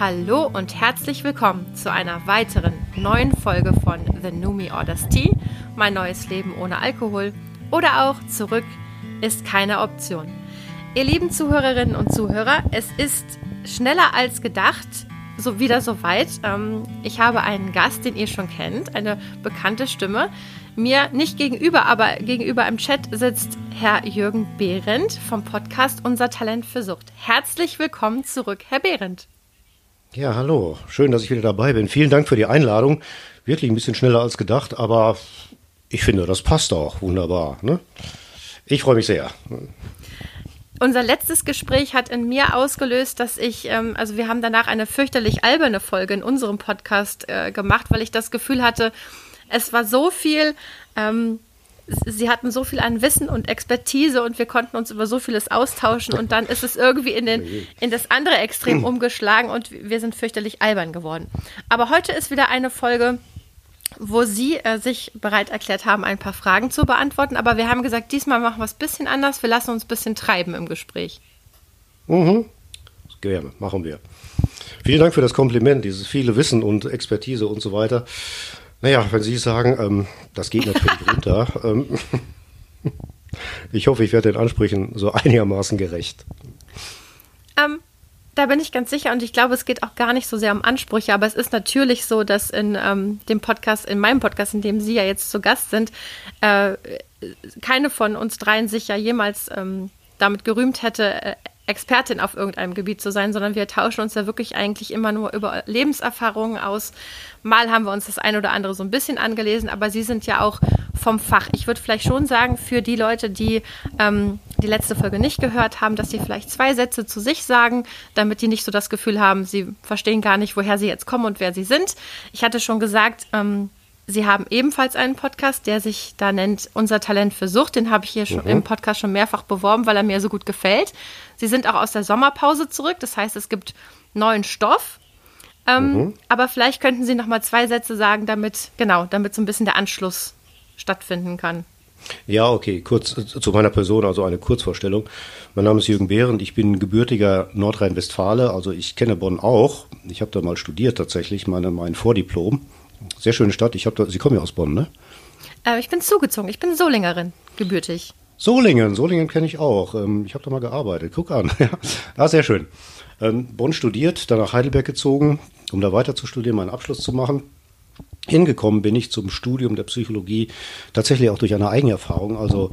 Hallo und herzlich willkommen zu einer weiteren neuen Folge von The Numi Orders Tea, mein neues Leben ohne Alkohol oder auch zurück ist keine Option. Ihr lieben Zuhörerinnen und Zuhörer, es ist schneller als gedacht so wieder soweit. Ähm, ich habe einen Gast, den ihr schon kennt, eine bekannte Stimme. Mir nicht gegenüber, aber gegenüber im Chat sitzt Herr Jürgen Behrendt vom Podcast Unser Talent für Sucht. Herzlich willkommen zurück, Herr Behrendt. Ja, hallo. Schön, dass ich wieder dabei bin. Vielen Dank für die Einladung. Wirklich ein bisschen schneller als gedacht, aber ich finde, das passt auch wunderbar. Ne? Ich freue mich sehr. Unser letztes Gespräch hat in mir ausgelöst, dass ich, ähm, also wir haben danach eine fürchterlich alberne Folge in unserem Podcast äh, gemacht, weil ich das Gefühl hatte, es war so viel, ähm, sie hatten so viel an Wissen und Expertise und wir konnten uns über so vieles austauschen und dann ist es irgendwie in, den, in das andere Extrem umgeschlagen und wir sind fürchterlich albern geworden. Aber heute ist wieder eine Folge, wo Sie äh, sich bereit erklärt haben, ein paar Fragen zu beantworten. Aber wir haben gesagt, diesmal machen wir es ein bisschen anders. Wir lassen uns ein bisschen treiben im Gespräch. Mhm. Gerne, machen wir. Vielen Dank für das Kompliment, dieses viele Wissen und Expertise und so weiter. Naja, wenn Sie sagen, ähm, das geht natürlich runter. Ähm, ich hoffe, ich werde den Ansprüchen so einigermaßen gerecht. Ähm, da bin ich ganz sicher und ich glaube, es geht auch gar nicht so sehr um Ansprüche, aber es ist natürlich so, dass in ähm, dem Podcast, in meinem Podcast, in dem Sie ja jetzt zu Gast sind, äh, keine von uns dreien sich ja jemals ähm, damit gerühmt hätte, äh, Expertin auf irgendeinem Gebiet zu sein, sondern wir tauschen uns da wirklich eigentlich immer nur über Lebenserfahrungen aus. Mal haben wir uns das eine oder andere so ein bisschen angelesen, aber Sie sind ja auch vom Fach. Ich würde vielleicht schon sagen, für die Leute, die ähm, die letzte Folge nicht gehört haben, dass sie vielleicht zwei Sätze zu sich sagen, damit die nicht so das Gefühl haben, sie verstehen gar nicht, woher sie jetzt kommen und wer sie sind. Ich hatte schon gesagt, ähm, Sie haben ebenfalls einen Podcast, der sich da nennt Unser Talent für Sucht. Den habe ich hier schon mhm. im Podcast schon mehrfach beworben, weil er mir so gut gefällt. Sie sind auch aus der Sommerpause zurück. Das heißt, es gibt neuen Stoff. Ähm, mhm. Aber vielleicht könnten Sie noch mal zwei Sätze sagen, damit genau, damit so ein bisschen der Anschluss stattfinden kann. Ja, okay, kurz zu meiner Person, also eine Kurzvorstellung. Mein Name ist Jürgen Behrendt, ich bin gebürtiger Nordrhein-Westfale, also ich kenne Bonn auch. Ich habe da mal studiert tatsächlich, meine, mein Vordiplom. Sehr schöne Stadt. Ich da, Sie kommen ja aus Bonn, ne? Äh, ich bin zugezogen. Ich bin Solingerin, gebürtig. Solingen, Solingen kenne ich auch. Ähm, ich habe da mal gearbeitet. Guck an. ja, ah, sehr schön. Ähm, Bonn studiert, dann nach Heidelberg gezogen, um da weiter zu studieren, meinen Abschluss zu machen. Hingekommen bin ich zum Studium der Psychologie tatsächlich auch durch eine Eigenerfahrung. Also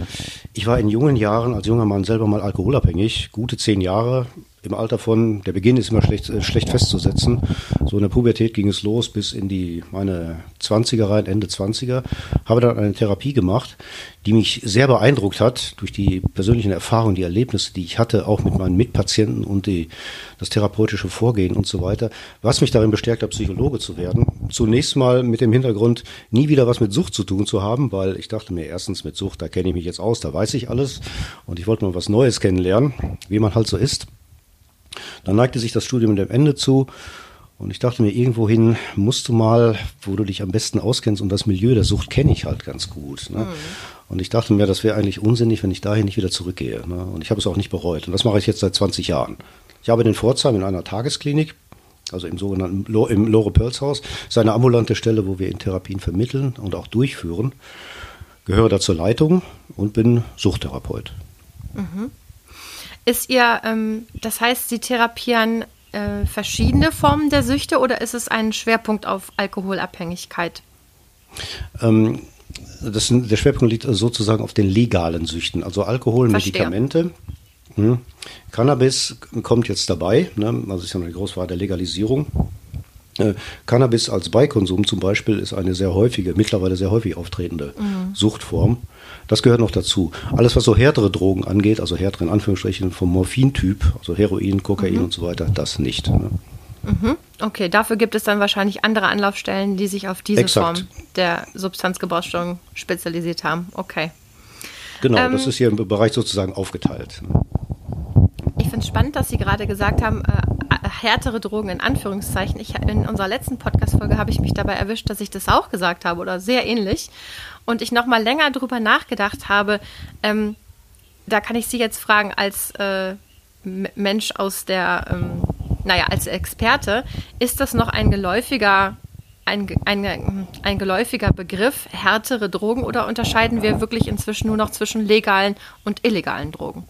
ich war in jungen Jahren als junger Mann selber mal alkoholabhängig, gute zehn Jahre, im Alter von, der Beginn ist immer schlecht, äh, schlecht festzusetzen. So in der Pubertät ging es los bis in die, meine 20er rein, Ende 20er. Habe dann eine Therapie gemacht, die mich sehr beeindruckt hat durch die persönlichen Erfahrungen, die Erlebnisse, die ich hatte, auch mit meinen Mitpatienten und die, das therapeutische Vorgehen und so weiter, was mich darin bestärkt hat, Psychologe zu werden. Zunächst mal mit dem Hintergrund, nie wieder was mit Sucht zu tun zu haben, weil ich dachte mir, erstens mit Sucht, da kenne ich mich jetzt aus, da weiß ich alles und ich wollte mal was Neues kennenlernen, wie man halt so ist. Dann neigte sich das Studium dem Ende zu und ich dachte mir, irgendwohin musst du mal, wo du dich am besten auskennst und das Milieu der Sucht kenne ich halt ganz gut. Ne? Mhm. Und ich dachte mir, das wäre eigentlich unsinnig, wenn ich dahin nicht wieder zurückgehe. Ne? Und ich habe es auch nicht bereut. Und das mache ich jetzt seit 20 Jahren. Ich arbeite in Pforzheim in einer Tagesklinik, also im sogenannten Lo im Lore Pearls Haus. Das ist eine ambulante Stelle, wo wir in Therapien vermitteln und auch durchführen. Gehöre da zur Leitung und bin Suchttherapeut. Mhm. Ist ihr, ähm, das heißt, Sie therapieren äh, verschiedene Formen der Süchte oder ist es ein Schwerpunkt auf Alkoholabhängigkeit? Ähm, das, der Schwerpunkt liegt sozusagen auf den legalen Süchten, also Alkohol, Verstehe. Medikamente. Hm. Cannabis kommt jetzt dabei, ne? also ist ja eine große der Legalisierung. Äh, Cannabis als Beikonsum zum Beispiel ist eine sehr häufige, mittlerweile sehr häufig auftretende mhm. Suchtform. Das gehört noch dazu. Alles, was so härtere Drogen angeht, also härtere in Anführungsstrichen vom Morphintyp, also Heroin, Kokain mhm. und so weiter, das nicht. Ne? Mhm. Okay, dafür gibt es dann wahrscheinlich andere Anlaufstellen, die sich auf diese Exakt. Form der Substanzgebrauchsstörung spezialisiert haben. Okay. Genau, ähm, das ist hier im Bereich sozusagen aufgeteilt. Ne? Ich finde es spannend, dass Sie gerade gesagt haben, äh, härtere Drogen in Anführungszeichen. Ich, in unserer letzten Podcast-Folge habe ich mich dabei erwischt, dass ich das auch gesagt habe oder sehr ähnlich. Und ich noch mal länger drüber nachgedacht habe. Ähm, da kann ich Sie jetzt fragen, als äh, Mensch aus der, ähm, naja, als Experte, ist das noch ein geläufiger ein, ein, ein geläufiger Begriff, härtere Drogen, oder unterscheiden wir wirklich inzwischen nur noch zwischen legalen und illegalen Drogen?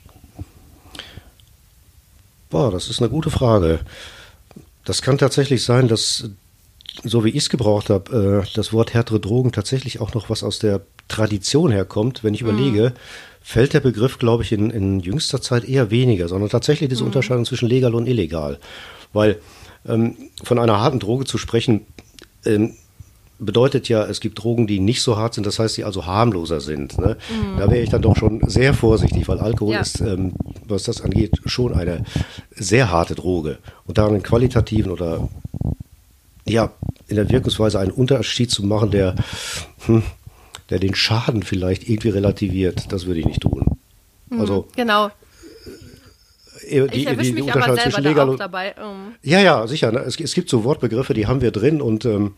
Boah, das ist eine gute Frage. Das kann tatsächlich sein, dass, so wie ich es gebraucht habe, äh, das Wort härtere Drogen tatsächlich auch noch was aus der Tradition herkommt. Wenn ich mhm. überlege, fällt der Begriff, glaube ich, in, in jüngster Zeit eher weniger, sondern tatsächlich diese mhm. Unterscheidung zwischen legal und illegal. Weil ähm, von einer harten Droge zu sprechen, ähm, bedeutet ja, es gibt Drogen, die nicht so hart sind, das heißt, die also harmloser sind. Ne? Mhm. Da wäre ich dann doch schon sehr vorsichtig, weil Alkohol ja. ist, ähm, was das angeht, schon eine sehr harte Droge. Und da einen qualitativen oder ja, in der Wirkungsweise einen Unterschied zu machen, der, hm, der den Schaden vielleicht irgendwie relativiert, das würde ich nicht tun. Mhm, also, genau. Äh, die, ich die, die Unterscheidung zwischen legal und dabei. Um. Ja, ja, sicher. Ne? Es, es, gibt so Wortbegriffe, die haben wir drin und ähm,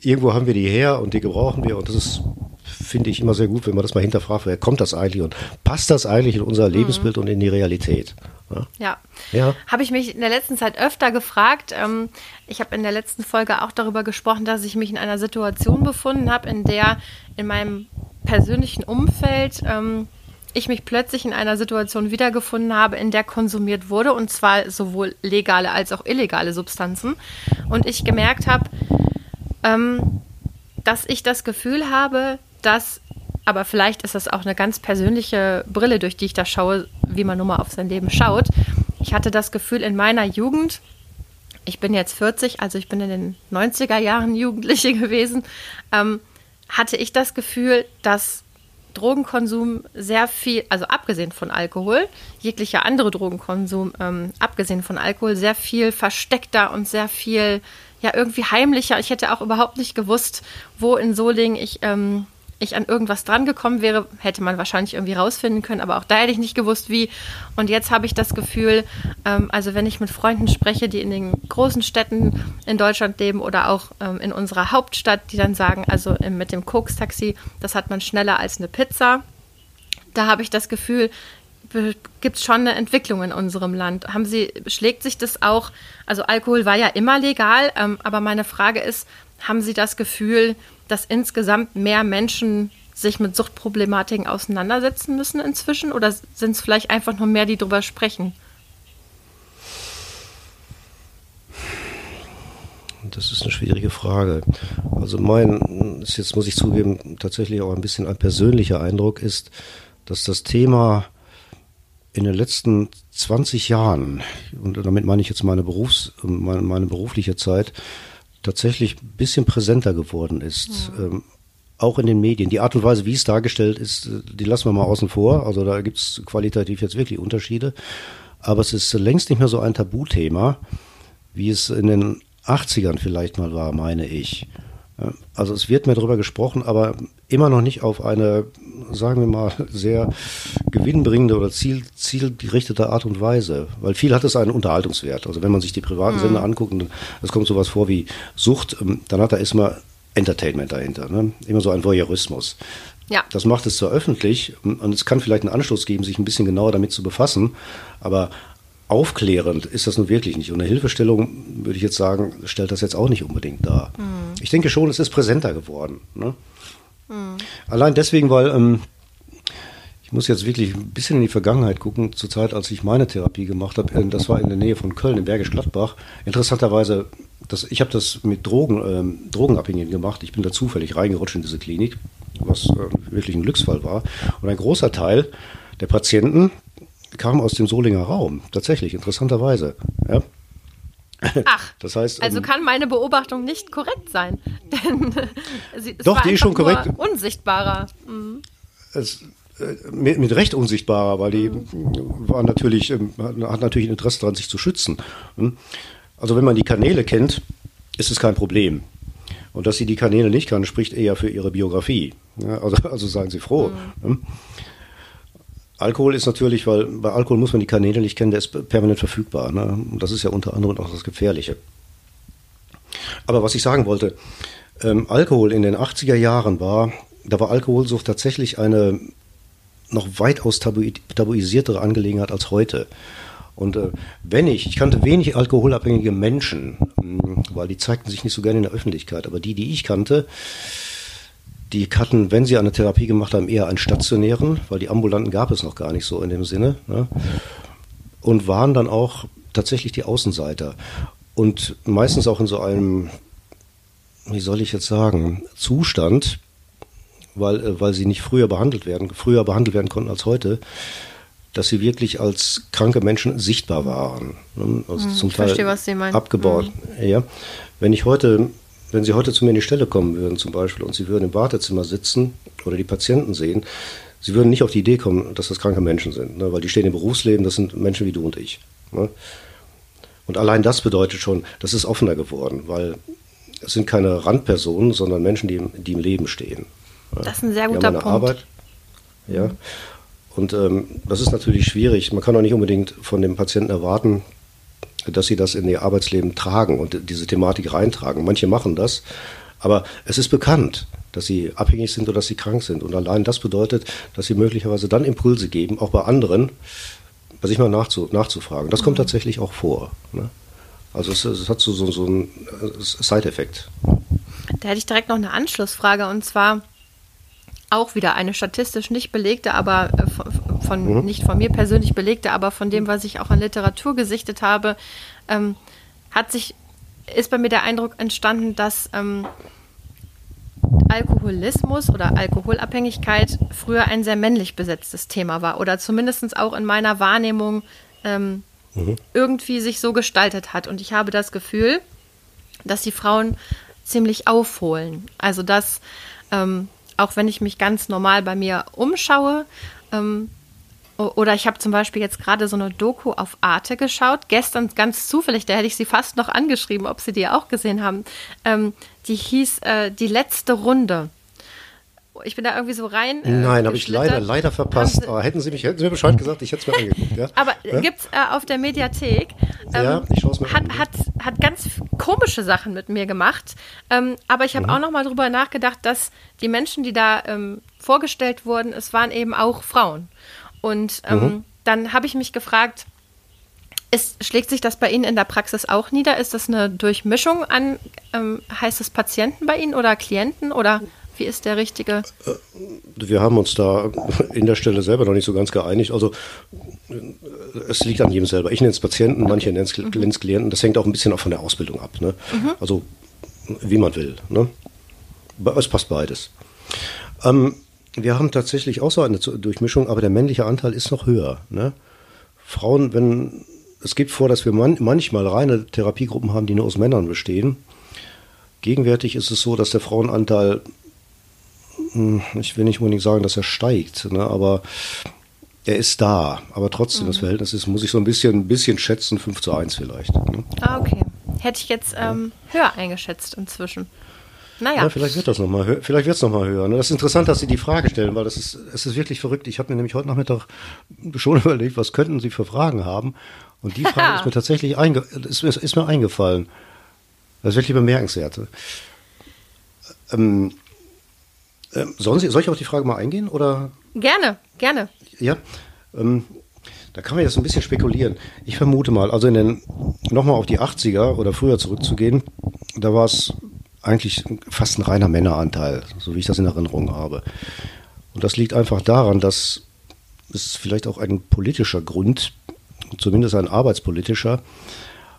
irgendwo haben wir die her und die gebrauchen wir und das ist finde ich immer sehr gut, wenn man das mal hinterfragt, wer kommt das eigentlich und passt das eigentlich in unser mhm. Lebensbild mhm. und in die Realität? Ja, ja. ja. habe ich mich in der letzten Zeit öfter gefragt. Ähm, ich habe in der letzten Folge auch darüber gesprochen, dass ich mich in einer Situation befunden habe, in der in meinem persönlichen Umfeld ähm, ich mich plötzlich in einer Situation wiedergefunden habe, in der konsumiert wurde, und zwar sowohl legale als auch illegale Substanzen. Und ich gemerkt habe, ähm, dass ich das Gefühl habe, dass, aber vielleicht ist das auch eine ganz persönliche Brille, durch die ich da schaue, wie man nun mal auf sein Leben schaut. Ich hatte das Gefühl in meiner Jugend, ich bin jetzt 40, also ich bin in den 90er Jahren Jugendliche gewesen, ähm, hatte ich das Gefühl, dass Drogenkonsum sehr viel, also abgesehen von Alkohol, jeglicher andere Drogenkonsum, ähm, abgesehen von Alkohol, sehr viel versteckter und sehr viel, ja, irgendwie heimlicher. Ich hätte auch überhaupt nicht gewusst, wo in Solingen ich ähm, ich an irgendwas drangekommen wäre, hätte man wahrscheinlich irgendwie rausfinden können, aber auch da hätte ich nicht gewusst, wie. Und jetzt habe ich das Gefühl, ähm, also wenn ich mit Freunden spreche, die in den großen Städten in Deutschland leben oder auch ähm, in unserer Hauptstadt, die dann sagen, also ähm, mit dem Koks-Taxi, das hat man schneller als eine Pizza. Da habe ich das Gefühl, gibt es schon eine Entwicklung in unserem Land. Haben Sie, schlägt sich das auch, also Alkohol war ja immer legal, ähm, aber meine Frage ist, haben Sie das Gefühl, dass insgesamt mehr Menschen sich mit Suchtproblematiken auseinandersetzen müssen inzwischen? Oder sind es vielleicht einfach nur mehr, die darüber sprechen? Das ist eine schwierige Frage. Also mein, jetzt muss ich zugeben, tatsächlich auch ein bisschen ein persönlicher Eindruck ist, dass das Thema in den letzten 20 Jahren, und damit meine ich jetzt meine, Berufs-, meine, meine berufliche Zeit, tatsächlich ein bisschen präsenter geworden ist. Mhm. Ähm, auch in den Medien. Die Art und Weise, wie es dargestellt ist, äh, die lassen wir mal außen vor. Also da gibt es qualitativ jetzt wirklich Unterschiede. Aber es ist längst nicht mehr so ein Tabuthema, wie es in den 80ern vielleicht mal war, meine ich. Also es wird mehr darüber gesprochen, aber immer noch nicht auf eine, sagen wir mal, sehr gewinnbringende oder ziel, zielgerichtete Art und Weise. Weil viel hat es einen Unterhaltungswert. Also wenn man sich die privaten mhm. Sender anguckt und es kommt sowas vor wie Sucht, ähm, dann hat da erstmal Entertainment dahinter. Ne? Immer so ein Voyeurismus. Ja. Das macht es zwar öffentlich und es kann vielleicht einen Anstoß geben, sich ein bisschen genauer damit zu befassen, aber aufklärend ist das nun wirklich nicht. Und eine Hilfestellung, würde ich jetzt sagen, stellt das jetzt auch nicht unbedingt dar. Mhm. Ich denke schon, es ist präsenter geworden. Ne? Mhm. Allein deswegen, weil ähm, ich muss jetzt wirklich ein bisschen in die Vergangenheit gucken, zur Zeit, als ich meine Therapie gemacht habe. Äh, das war in der Nähe von Köln, in Bergisch Gladbach. Interessanterweise, das, ich habe das mit Drogen, ähm, Drogenabhängigen gemacht. Ich bin da zufällig reingerutscht in diese Klinik, was äh, wirklich ein Glücksfall war. Und ein großer Teil der Patienten, kam aus dem Solinger Raum, tatsächlich, interessanterweise. Ja. Ach, das heißt, also ähm, kann meine Beobachtung nicht korrekt sein, denn sie, doch, die ist schon korrekt. Unsichtbarer. Mhm. Es, äh, mit, mit, Recht unsichtbarer, weil die mhm. war natürlich, ähm, hat natürlich ein Interesse daran, sich zu schützen. Hm? Also wenn man die Kanäle kennt, ist es kein Problem. Und dass sie die Kanäle nicht kann, spricht eher für ihre Biografie. Also, also seien Sie froh. Mhm. Hm? Alkohol ist natürlich, weil bei Alkohol muss man die Kanäle nicht kennen, der ist permanent verfügbar. Ne? Und das ist ja unter anderem auch das Gefährliche. Aber was ich sagen wollte, ähm, Alkohol in den 80er Jahren war, da war Alkoholsucht tatsächlich eine noch weitaus tabu tabuisiertere Angelegenheit als heute. Und äh, wenn ich, ich kannte wenig alkoholabhängige Menschen, mh, weil die zeigten sich nicht so gerne in der Öffentlichkeit, aber die, die ich kannte, die hatten, wenn sie eine Therapie gemacht haben, eher einen stationären, weil die ambulanten gab es noch gar nicht so in dem Sinne. Ne? Und waren dann auch tatsächlich die Außenseiter. Und meistens auch in so einem, wie soll ich jetzt sagen, Zustand, weil, äh, weil sie nicht früher behandelt werden, früher behandelt werden konnten als heute, dass sie wirklich als kranke Menschen sichtbar waren. Ne? Also Hm, zum ich Teil verstehe, was Sie meinen. abgebaut. Ja. Wenn ich heute, wenn Sie heute zu mir in die Stelle kommen würden zum Beispiel und Sie würden im Wartezimmer sitzen oder die Patienten sehen, Sie würden nicht auf die Idee kommen, dass das kranke Menschen sind, ne? weil die stehen im Berufsleben, das sind Menschen wie du und ich. Ne? Und allein das bedeutet schon, das ist offener geworden, weil es sind keine Randpersonen, sondern Menschen, die im, die im Leben stehen. Ja. Das ist ein sehr Die guter haben eine Punkt. Arbeit. Ja. Und ähm, das ist natürlich schwierig. Man kann auch nicht unbedingt von dem Patienten erwarten, dass sie das in ihr Arbeitsleben tragen und diese Thematik reintragen. Manche machen das, aber es ist bekannt, dass sie abhängig sind oder dass sie krank sind. Und allein das bedeutet, dass sie möglicherweise dann Impulse geben, auch bei anderen, bei sich mal nachzu, nachzufragen. Das kommt tatsächlich auch vor. Ne? Also es, es hat so, so, so einen äh, Side-Effekt. Da hätte ich direkt noch eine Anschlussfrage und zwar auch wieder eine statistisch nicht belegte, aber äh, von, von nicht von mir persönlich belegte, aber von dem, was ich auch in Literatur gesichtet habe, ähm, hat sich ist bei mir der Eindruck entstanden, dass ähm, Alkoholismus oder Alkoholabhängigkeit früher ein sehr männlich besetztes Thema war oder zumindest auch in meiner Wahrnehmung ähm, irgendwie sich so gestaltet hat. Und ich habe das Gefühl, dass die Frauen ziemlich aufholen. Also dass, ähm, auch wenn ich mich ganz normal bei mir umschaue, ähm, oder ich habe zum Beispiel jetzt gerade so eine Doku auf Arte geschaut, gestern ganz zufällig, da hätte ich sie fast noch angeschrieben, ob sie die auch gesehen haben. Ähm, die hieß äh, Die letzte Runde. Ich bin da irgendwie so rein. äh, Nein, habe ich leider, leider verpasst. Sie- Aber hätten Sie mich, hätten Sie mir Bescheid gesagt, ich hätte es mir angeguckt. Ja? aber ja? gibt's äh, auf der Mediathek. Ähm, Ja, ich schau's mir hat, an. hat, hat ganz komische Sachen mit mir gemacht. Ähm, aber ich habe auch noch mal drüber nachgedacht, dass die Menschen, die da ähm, vorgestellt wurden, es waren eben auch Frauen. Und ähm, dann habe ich mich gefragt, ist, schlägt sich das bei Ihnen in der Praxis auch nieder? Ist das eine Durchmischung an, ähm, heißt es Patienten bei Ihnen oder Klienten oder wie ist der richtige? Wir haben uns da in der Stelle selber noch nicht so ganz geeinigt. Also äh, es liegt an jedem selber. Ich nenne es Patienten, manche nennen es es Klienten. Das hängt auch ein bisschen auch von der Ausbildung ab. Ne? Also wie man will. Ne? Es passt beides. Ähm, wir haben tatsächlich auch so eine Durchmischung, aber der männliche Anteil ist noch höher. Ne? Frauen, wenn es gibt vor, dass wir man, manchmal reine Therapiegruppen haben, die nur aus Männern bestehen. Gegenwärtig ist es so, dass der Frauenanteil hm, ich will nicht unbedingt sagen, dass er steigt, ne, aber er ist da. Aber trotzdem, das Verhältnis ist, muss ich so ein bisschen, ein bisschen schätzen, 5 zu 1 vielleicht. Ne? Ah, okay. Hätte ich jetzt ähm, höher eingeschätzt inzwischen. Naja. Ja, vielleicht wird das noch mal, hö- vielleicht wird es noch mal höher. Ne? Das ist interessant, dass Sie die Frage stellen, weil das ist, es ist wirklich verrückt. Ich habe mir nämlich heute Nachmittag schon überlegt, was könnten Sie für Fragen haben? Und die Frage ist mir tatsächlich einge ist, ist, ist mir eingefallen. Das ist wirklich bemerkenswert. Ähm, ähm, sollen Sie, soll ich auf die Frage mal eingehen oder Gerne, gerne. Ja, ähm, da kann man jetzt ein bisschen spekulieren. Ich vermute mal, also in den, nochmal auf die 80er oder früher zurückzugehen, da war es eigentlich fast ein reiner Männeranteil, so wie ich das in Erinnerung habe. Und das liegt einfach daran, dass es vielleicht auch ein politischer Grund, zumindest ein arbeitspolitischer,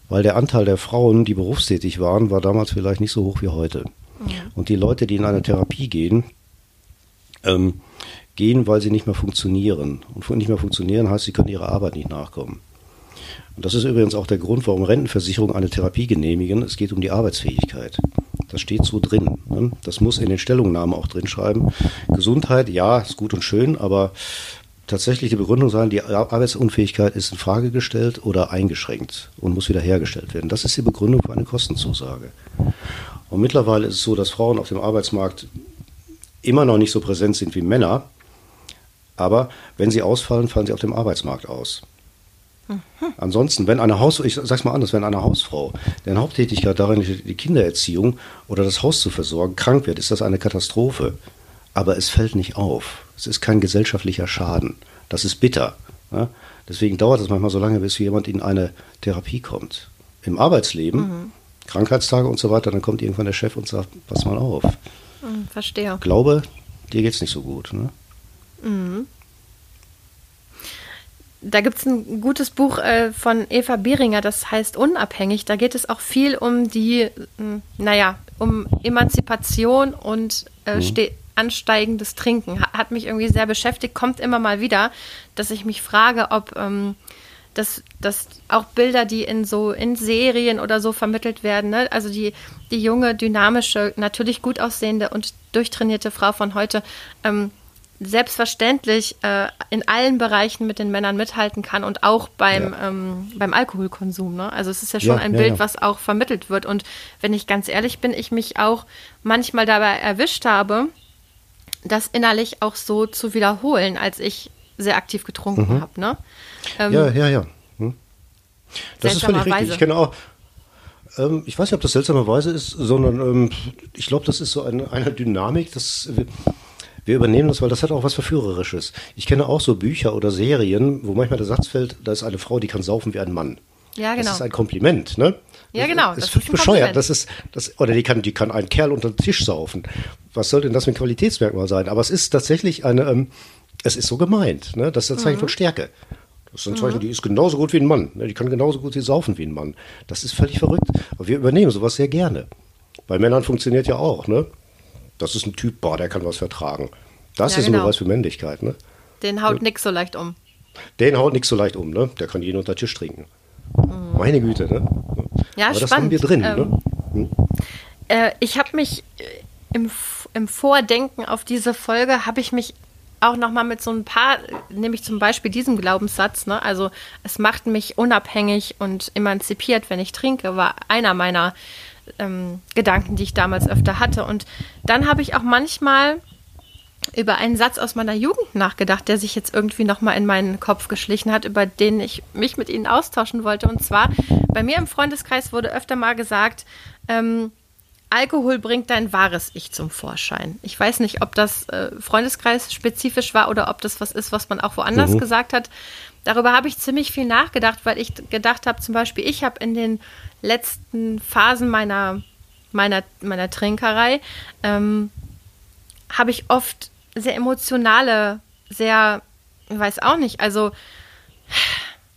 weil der Anteil der Frauen, die berufstätig waren, war damals vielleicht nicht so hoch wie heute. Und die Leute, die in eine Therapie gehen, ähm, gehen, weil sie nicht mehr funktionieren. Und nicht mehr funktionieren heißt, sie können ihrer Arbeit nicht nachkommen. Und das ist übrigens auch der Grund, warum Rentenversicherungen eine Therapie genehmigen. Es geht um die Arbeitsfähigkeit. Das steht so drin. Ne? Das muss in den Stellungnahmen auch drin schreiben. Gesundheit, ja, ist gut und schön, aber tatsächlich die Begründung sein, die Arbeitsunfähigkeit ist in Frage gestellt oder eingeschränkt und muss wieder hergestellt werden. Das ist die Begründung für eine Kostenzusage. Und mittlerweile ist es so, dass Frauen auf dem Arbeitsmarkt immer noch nicht so präsent sind wie Männer, aber wenn sie ausfallen, fallen sie auf dem Arbeitsmarkt aus. Ansonsten, wenn eine Haus, ich sag's mal anders, wenn eine Hausfrau, deren Haupttätigkeit darin liegt, die Kindererziehung oder das Haus zu versorgen, krank wird, ist das eine Katastrophe. Aber es fällt nicht auf. Es ist kein gesellschaftlicher Schaden. Das ist bitter. Ja? Deswegen dauert es manchmal so lange, bis jemand in eine Therapie kommt. Im Arbeitsleben, mhm. Krankheitstage und so weiter, dann kommt irgendwann der Chef und sagt, pass mal auf. Mhm, verstehe. Glaube, dir geht es nicht so gut. Ne? Mhm. Da gibt es ein gutes Buch äh, von Eva Behringer, das heißt Unabhängig. Da geht es auch viel um die, äh, naja, um Emanzipation und äh, mhm. ansteigendes Trinken. Hat mich irgendwie sehr beschäftigt, kommt immer mal wieder, dass ich mich frage, ob ähm, dass, dass auch Bilder, die in so in Serien oder so vermittelt werden, ne? also die, die junge, dynamische, natürlich gut aussehende und durchtrainierte Frau von heute, ähm, selbstverständlich äh, in allen Bereichen mit den Männern mithalten kann und auch beim, ja. ähm, beim Alkoholkonsum. Ne? Also es ist ja schon ja, ein ja, Bild, was auch vermittelt wird. Und wenn ich ganz ehrlich bin, ich mich auch manchmal dabei erwischt habe, das innerlich auch so zu wiederholen, als ich sehr aktiv getrunken mhm. habe. Ne? Ähm, ja, ja, ja. Hm. Das ist völlig richtig. Ich kenne auch, ich weiß nicht, ob das seltsamerweise ist, sondern ähm, ich glaube, das ist so eine, eine Dynamik, das wir übernehmen das, weil das hat auch was Verführerisches. Ich kenne auch so Bücher oder Serien, wo manchmal der Satz fällt, da ist eine Frau, die kann saufen wie ein Mann. Ja, genau. Das ist ein Kompliment, ne? Ja, genau. Das, das ist völlig bescheuert. Das ist, das, oder die kann, die kann einen Kerl unter den Tisch saufen. Was soll denn das für ein Qualitätsmerkmal sein? Aber es ist tatsächlich eine, ähm, es ist so gemeint, ne? Das ist ein Zeichen mhm. von Stärke. Das ist ein Zeichen, mhm. die ist genauso gut wie ein Mann. Ne? Die kann genauso gut sie saufen wie ein Mann. Das ist völlig verrückt. Aber wir übernehmen sowas sehr gerne. Bei Männern funktioniert ja auch, ne? Das ist ein Typ, boah, der kann was vertragen. Das ja, ist genau. ein Beweis für Männlichkeit, ne? Den haut ja. nix so leicht um. Den haut nix so leicht um, ne? Der kann jeden unter Tisch trinken. Mhm. Meine Güte, ne? Ja, Aber spannend. das haben wir drin, ne? ähm, ne? Hm? Äh, ich habe mich äh, im, im Vordenken auf diese Folge, habe ich mich auch noch mal mit so ein paar, nämlich zum Beispiel diesem Glaubenssatz, ne? also es macht mich unabhängig und emanzipiert, wenn ich trinke, war einer meiner ähm, Gedanken, die ich damals öfter hatte. Und dann habe ich auch manchmal über einen Satz aus meiner Jugend nachgedacht, der sich jetzt irgendwie nochmal in meinen Kopf geschlichen hat, über den ich mich mit Ihnen austauschen wollte. Und zwar, bei mir im Freundeskreis wurde öfter mal gesagt, ähm, Alkohol bringt dein wahres Ich zum Vorschein. Ich weiß nicht, ob das äh, Freundeskreis spezifisch war oder ob das was ist, was man auch woanders mhm. gesagt hat. Darüber habe ich ziemlich viel nachgedacht, weil ich gedacht habe, zum Beispiel, ich habe in den letzten Phasen meiner, meiner, meiner Trinkerei, ähm, habe ich oft sehr emotionale, sehr, ich weiß auch nicht, also,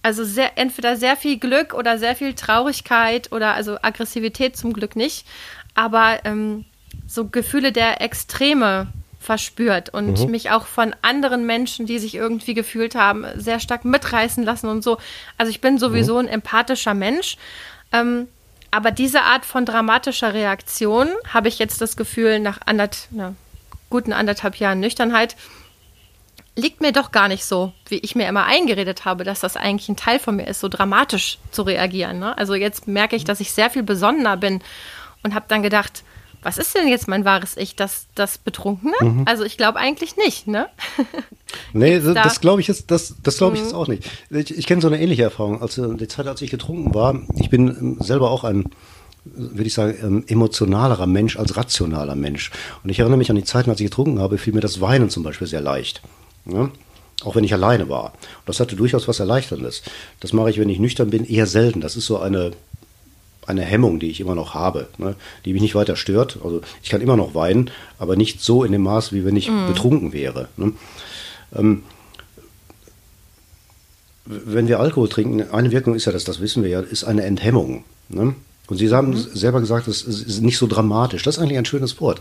also sehr, entweder sehr viel Glück oder sehr viel Traurigkeit oder also Aggressivität zum Glück nicht, aber ähm, so Gefühle der Extreme verspürt und mhm. mich auch von anderen Menschen, die sich irgendwie gefühlt haben, sehr stark mitreißen lassen und so. Also ich bin sowieso mhm. ein empathischer Mensch. Ähm, aber diese Art von dramatischer Reaktion habe ich jetzt das Gefühl, nach anderth, na, guten anderthalb Jahren Nüchternheit, liegt mir doch gar nicht so, wie ich mir immer eingeredet habe, dass das eigentlich ein Teil von mir ist, so dramatisch zu reagieren. Ne? Also jetzt merke ich, dass ich sehr viel besonnener bin und habe dann gedacht, was ist denn jetzt mein wahres Ich, das, das Betrunkene? Mhm. Also ich glaube eigentlich nicht, ne? nee, das, das glaube ich jetzt, das, das glaube ich mhm. jetzt auch nicht. Ich, ich kenne so eine ähnliche Erfahrung. Als die Zeit, als ich getrunken war, ich bin ähm, selber auch ein würde ich sagen, ähm, emotionalerer Mensch als rationaler Mensch. Und ich erinnere mich an die Zeiten, als ich getrunken habe, fiel mir das Weinen zum Beispiel sehr leicht. Ja? Auch wenn ich alleine war. Und das hatte durchaus was Erleichterndes. Das mache ich, wenn ich nüchtern bin, eher selten. Das ist so eine, eine Hemmung, die ich immer noch habe, ne? die mich nicht weiter stört. Also ich kann immer noch weinen, aber nicht so in dem Maß, wie wenn ich mm. betrunken wäre. Ne? Ähm, wenn wir Alkohol trinken, eine Wirkung ist ja, das, das wissen wir ja, ist eine Enthemmung. Ne? Und Sie haben mhm. selber gesagt, es ist nicht so dramatisch. Das ist eigentlich ein schönes Wort,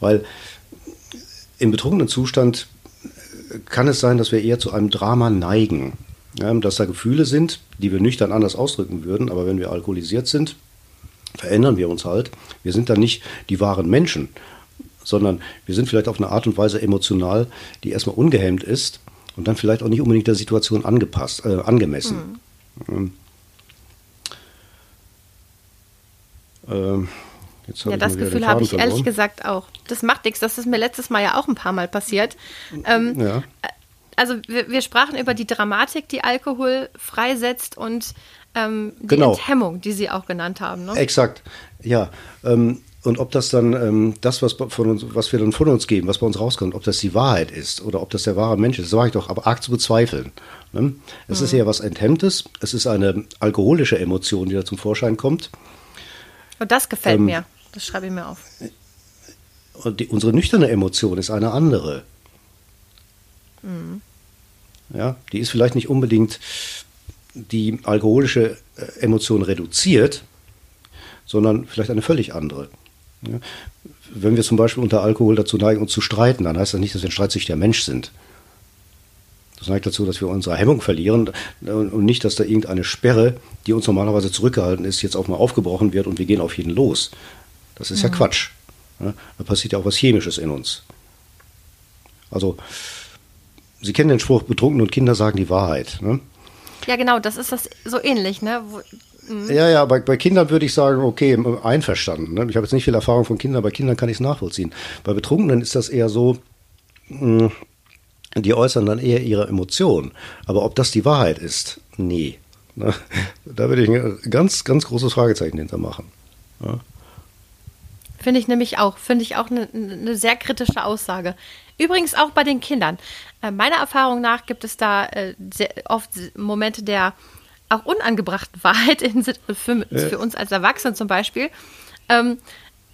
weil im betrunkenen Zustand kann es sein, dass wir eher zu einem Drama neigen. Dass da Gefühle sind, die wir nüchtern anders ausdrücken würden, aber wenn wir alkoholisiert sind, verändern wir uns halt. Wir sind dann nicht die wahren Menschen, sondern wir sind vielleicht auf eine Art und Weise emotional, die erstmal ungehemmt ist und dann vielleicht auch nicht unbedingt der Situation angepasst, äh, angemessen. Mhm. Ähm, ja, das Gefühl habe ich verloren. ehrlich gesagt auch. Das macht nichts. Das ist mir letztes Mal ja auch ein paar Mal passiert. Ähm, ja. Also wir, wir, sprachen über die Dramatik, die Alkohol freisetzt und ähm, die genau. Enthemmung, die Sie auch genannt haben. Ne? Exakt, ja. Ähm, und ob das dann ähm, das, was, von uns, was wir dann von uns geben, was bei uns rauskommt, ob das die Wahrheit ist oder ob das der wahre Mensch ist, das war ich doch aber arg zu bezweifeln. Ne? Es mhm. ist eher was Enthemmtes, es ist eine alkoholische Emotion, die da zum Vorschein kommt. Und das gefällt ähm, mir, das schreibe ich mir auf. Und die, unsere nüchterne Emotion ist eine andere. Mhm. Ja, die ist vielleicht nicht unbedingt die alkoholische äh, Emotion reduziert, sondern vielleicht eine völlig andere. Ja. Wenn wir zum Beispiel unter Alkohol dazu neigen, uns zu streiten, dann heißt das nicht, dass wir ein streitsüchtiger Mensch sind. Das neigt dazu, dass wir unsere Hemmung verlieren und nicht, dass da irgendeine Sperre, die uns normalerweise zurückgehalten ist, jetzt auch mal aufgebrochen wird und wir gehen auf jeden los. Das ist mhm. ja Quatsch. Ja, da passiert ja auch was Chemisches in uns. Also, Sie kennen den Spruch, Betrunkene und Kinder sagen die Wahrheit. Ne? Ja, genau, das ist das so ähnlich, ne? Wo, Mhm. Ja, ja, bei, bei Kindern würde ich sagen, okay, einverstanden. Ne? Ich habe jetzt nicht viel Erfahrung von Kindern, bei Kindern kann ich es nachvollziehen. Bei Betrunkenen ist das eher so, mh, die äußern dann eher ihre Emotionen. Aber ob das die Wahrheit ist, nee. Ne? Da würde ich ein ganz, ganz großes Fragezeichen hintermachen. Ja? Finde ich nämlich auch. Finde ich auch eine, eine sehr kritische Aussage. Übrigens auch bei den Kindern. Äh, meiner Erfahrung nach gibt es da äh, sehr oft Momente der auch unangebrachten Wahrheit in, für, für, uns als Erwachsene zum Beispiel. Ähm,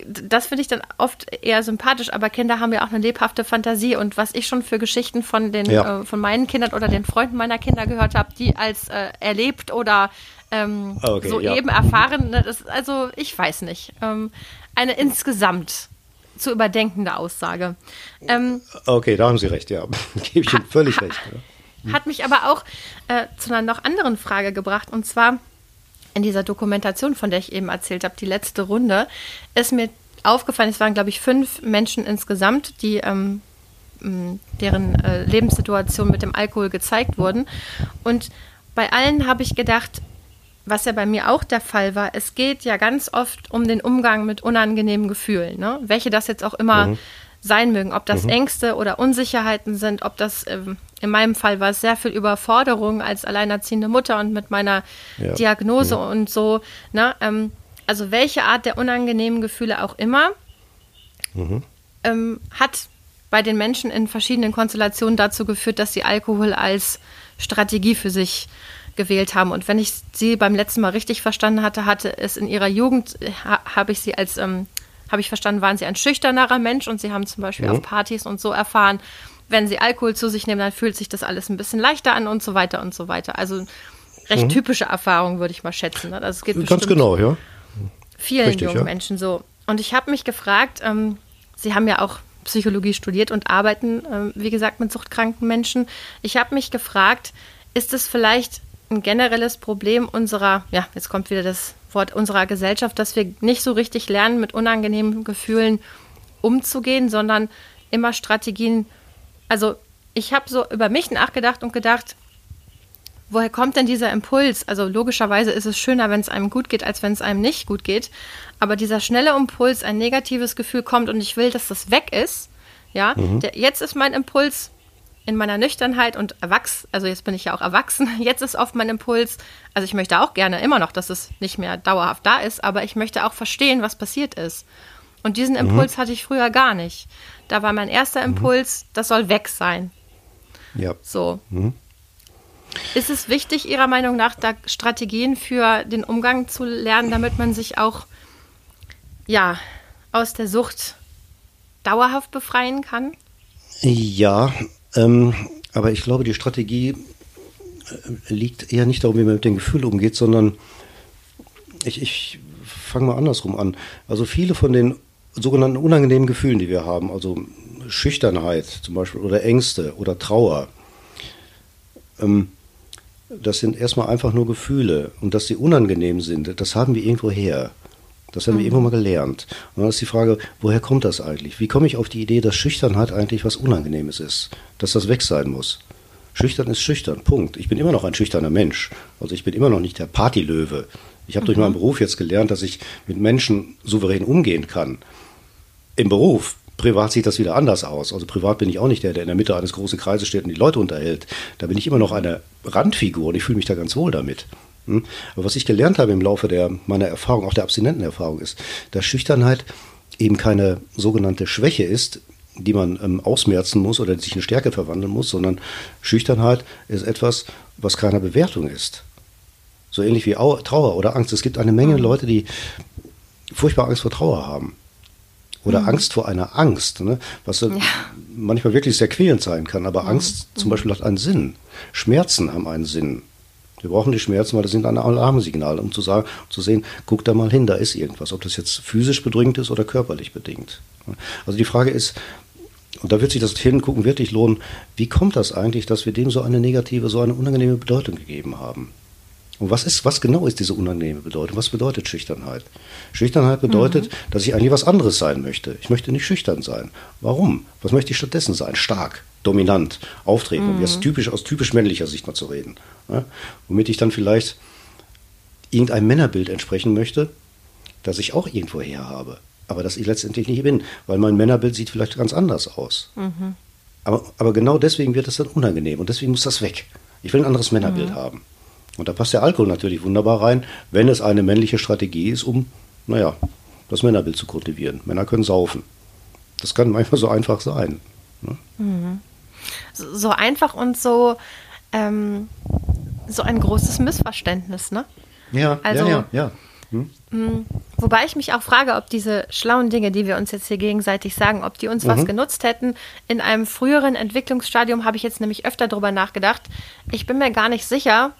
das finde ich dann oft eher sympathisch, aber Kinder haben ja auch eine lebhafte Fantasie und was ich schon für Geschichten von den ja. äh, von meinen Kindern oder den Freunden meiner Kinder gehört habe, die als erlebt oder ähm, okay, soeben ja. erfahren, ne, das, also ich weiß nicht. Ähm, eine insgesamt zu überdenkende Aussage. Ähm, okay, da haben Sie recht, ja. Gebe ich Ihnen völlig recht. Ja. Hat mich aber auch äh, zu einer noch anderen Frage gebracht. Und zwar in dieser Dokumentation, von der ich eben erzählt habe, die letzte Runde, ist mir aufgefallen, es waren, glaube ich, fünf Menschen insgesamt, die ähm, deren äh, Lebenssituation mit dem Alkohol gezeigt wurden. Und bei allen habe ich gedacht, was ja bei mir auch der Fall war, es geht ja ganz oft um den Umgang mit unangenehmen Gefühlen, ne? welche das jetzt auch immer mhm sein mögen, ob das mhm. Ängste oder Unsicherheiten sind, ob das ähm, in meinem Fall war es sehr viel Überforderung als alleinerziehende Mutter und mit meiner ja. Diagnose ja. und so. Ne? Ähm, also welche Art der unangenehmen Gefühle auch immer, mhm. ähm, hat bei den Menschen in verschiedenen Konstellationen dazu geführt, dass sie Alkohol als Strategie für sich gewählt haben. Und wenn ich sie beim letzten Mal richtig verstanden hatte, hatte es in ihrer Jugend, ha, habe ich sie als ähm, habe ich verstanden, waren sie ein schüchternerer Mensch und sie haben zum Beispiel mhm. auf Partys und so erfahren, wenn sie Alkohol zu sich nehmen, dann fühlt sich das alles ein bisschen leichter an und so weiter und so weiter. Also recht mhm. typische Erfahrung, würde ich mal schätzen. Ne? Also es geht Ganz genau, ja. Vielen Richtig, jungen ja. Menschen so. Und ich habe mich gefragt, ähm, Sie haben ja auch Psychologie studiert und arbeiten, ähm, wie gesagt, mit suchtkranken Menschen. Ich habe mich gefragt, ist es vielleicht ein generelles Problem unserer, ja, jetzt kommt wieder das Wort unserer Gesellschaft, dass wir nicht so richtig lernen, mit unangenehmen Gefühlen umzugehen, sondern immer Strategien. Also ich habe so über mich nachgedacht und gedacht, woher kommt denn dieser Impuls? Also logischerweise ist es schöner, wenn es einem gut geht, als wenn es einem nicht gut geht. Aber dieser schnelle Impuls, ein negatives Gefühl kommt und ich will, dass das weg ist. Ja, mhm. der, jetzt ist mein Impuls, in meiner Nüchternheit und erwachsen, also jetzt bin ich ja auch erwachsen, jetzt ist oft mein Impuls, also ich möchte auch gerne immer noch, dass es nicht mehr dauerhaft da ist, aber ich möchte auch verstehen, was passiert ist. Und diesen mhm. Impuls mhm. hatte ich früher gar nicht. Da war mein erster mhm. Impuls, das soll weg sein. Ja. So. Mhm. Ist es wichtig, Ihrer Meinung nach, da Strategien für den Umgang zu lernen, damit man sich auch ja, aus der Sucht dauerhaft befreien kann? Ja, ähm, aber ich glaube, die Strategie äh, liegt eher nicht darum, wie man mit den Gefühlen umgeht, sondern ich, ich fange mal andersrum an. Also viele von den sogenannten unangenehmen Gefühlen, die wir haben, also Schüchternheit zum Beispiel oder Ängste oder Trauer, ähm, das sind erstmal einfach nur Gefühle. Und dass sie unangenehm sind, das haben wir irgendwo her. Das haben mhm. wir irgendwann mal gelernt. Und dann ist die Frage, woher kommt das eigentlich? Wie komme ich auf die Idee, dass Schüchternheit eigentlich was Unangenehmes ist? Dass das weg sein muss? Schüchtern ist schüchtern, Punkt. Ich bin immer noch ein schüchterner Mensch. Also ich bin immer noch nicht der Partylöwe. Ich habe mhm. durch meinen Beruf jetzt gelernt, dass ich mit Menschen souverän umgehen kann. Im Beruf. Privat sieht das wieder anders aus. Also privat bin ich auch nicht der, der in der Mitte eines großen Kreises steht und die Leute unterhält. Da bin ich immer noch eine Randfigur und ich fühle mich da ganz wohl damit. Hm? Aber was ich gelernt habe im Laufe der, meiner Erfahrung, auch der Abstinentenerfahrung, ist, dass Schüchternheit eben keine sogenannte Schwäche ist, die man ähm, ausmerzen muss oder die sich in Stärke verwandeln muss, sondern Schüchternheit ist etwas, was keiner Bewertung ist. So ähnlich wie Trauer oder Angst. Es gibt eine Menge mhm. Leute, die furchtbar Angst vor Trauer haben. Oder mhm. Angst vor einer Angst, ne? was ja. manchmal wirklich sehr quälend sein kann. Aber mhm. Angst zum mhm. Beispiel hat einen Sinn. Schmerzen haben einen Sinn. Wir brauchen die Schmerzen, weil das sind ein Alarmsignal, um zu sagen, um zu sehen, guck da mal hin, da ist irgendwas, ob das jetzt physisch bedrückend ist oder körperlich bedingt. Also die Frage ist, und da wird sich das Hingucken wirklich lohnen, wie kommt das eigentlich, dass wir dem so eine negative, so eine unangenehme Bedeutung gegeben haben? Und was ist, was genau ist diese unangenehme Bedeutung? Was bedeutet Schüchternheit? Schüchternheit bedeutet, mhm. dass ich eigentlich was anderes sein möchte. Ich möchte nicht schüchtern sein. Warum? Was möchte ich stattdessen sein? Stark, dominant, auftreten, mhm. jetzt typisch aus typisch männlicher Sicht mal zu reden. Ja? Womit ich dann vielleicht irgendeinem Männerbild entsprechen möchte, das ich auch irgendwo her habe. Aber das ich letztendlich nicht bin, weil mein Männerbild sieht vielleicht ganz anders aus. Mhm. Aber, aber genau deswegen wird es dann unangenehm und deswegen muss das weg. Ich will ein anderes Männerbild mhm. haben. Und da passt der Alkohol natürlich wunderbar rein, wenn es eine männliche Strategie ist, um, naja, das Männerbild zu kultivieren. Männer können saufen. Das kann manchmal so einfach sein. Ne? Mhm. So, einfach und so, ähm, so ein großes Missverständnis, ne? Ja, also, ja, ja, ja. Hm? Mm, wobei ich mich auch frage, ob diese schlauen Dinge, die wir uns jetzt hier gegenseitig sagen, ob die uns mhm. was genutzt hätten. In einem früheren Entwicklungsstadium habe ich jetzt nämlich öfter darüber nachgedacht. Ich bin mir gar nicht sicher,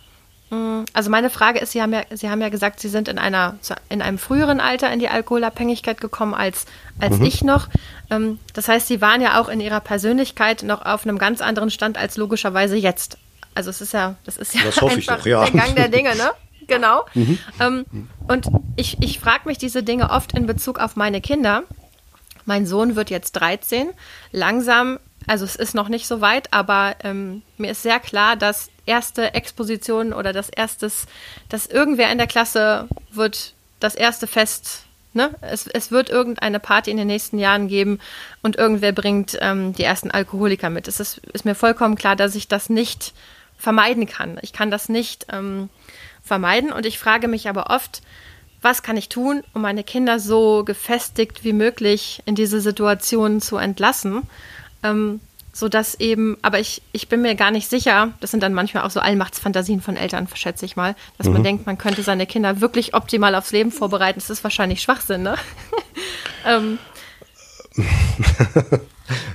also meine Frage ist, Sie haben ja, Sie haben ja gesagt, Sie sind in einer in einem früheren Alter in die Alkoholabhängigkeit gekommen als als mhm. ich noch. Ähm, das heißt, Sie waren ja auch in Ihrer Persönlichkeit noch auf einem ganz anderen Stand als logischerweise jetzt. Also es ist ja, das ist ja das einfach doch, ja. der Gang der Dinge, ne? Genau. Mhm. Ähm, und ich, ich frage mich diese Dinge oft in Bezug auf meine Kinder. Mein Sohn wird jetzt 13. Langsam also es ist noch nicht so weit, aber ähm, mir ist sehr klar, dass erste Exposition oder das erstes, dass irgendwer in der Klasse wird das erste Fest, ne? Es, es wird irgendeine Party in den nächsten Jahren geben und irgendwer bringt ähm, die ersten Alkoholiker mit. Es ist, ist mir vollkommen klar, dass ich das nicht vermeiden kann. Ich kann das nicht ähm, vermeiden und ich frage mich aber oft, was kann ich tun, um meine Kinder so gefestigt wie möglich in diese Situation zu entlassen? Ähm, so dass eben, aber ich, ich bin mir gar nicht sicher, das sind dann manchmal auch so Allmachtsfantasien von Eltern, schätze ich mal, dass mhm. man denkt, man könnte seine Kinder wirklich optimal aufs Leben vorbereiten. Das ist wahrscheinlich Schwachsinn, ne? ähm.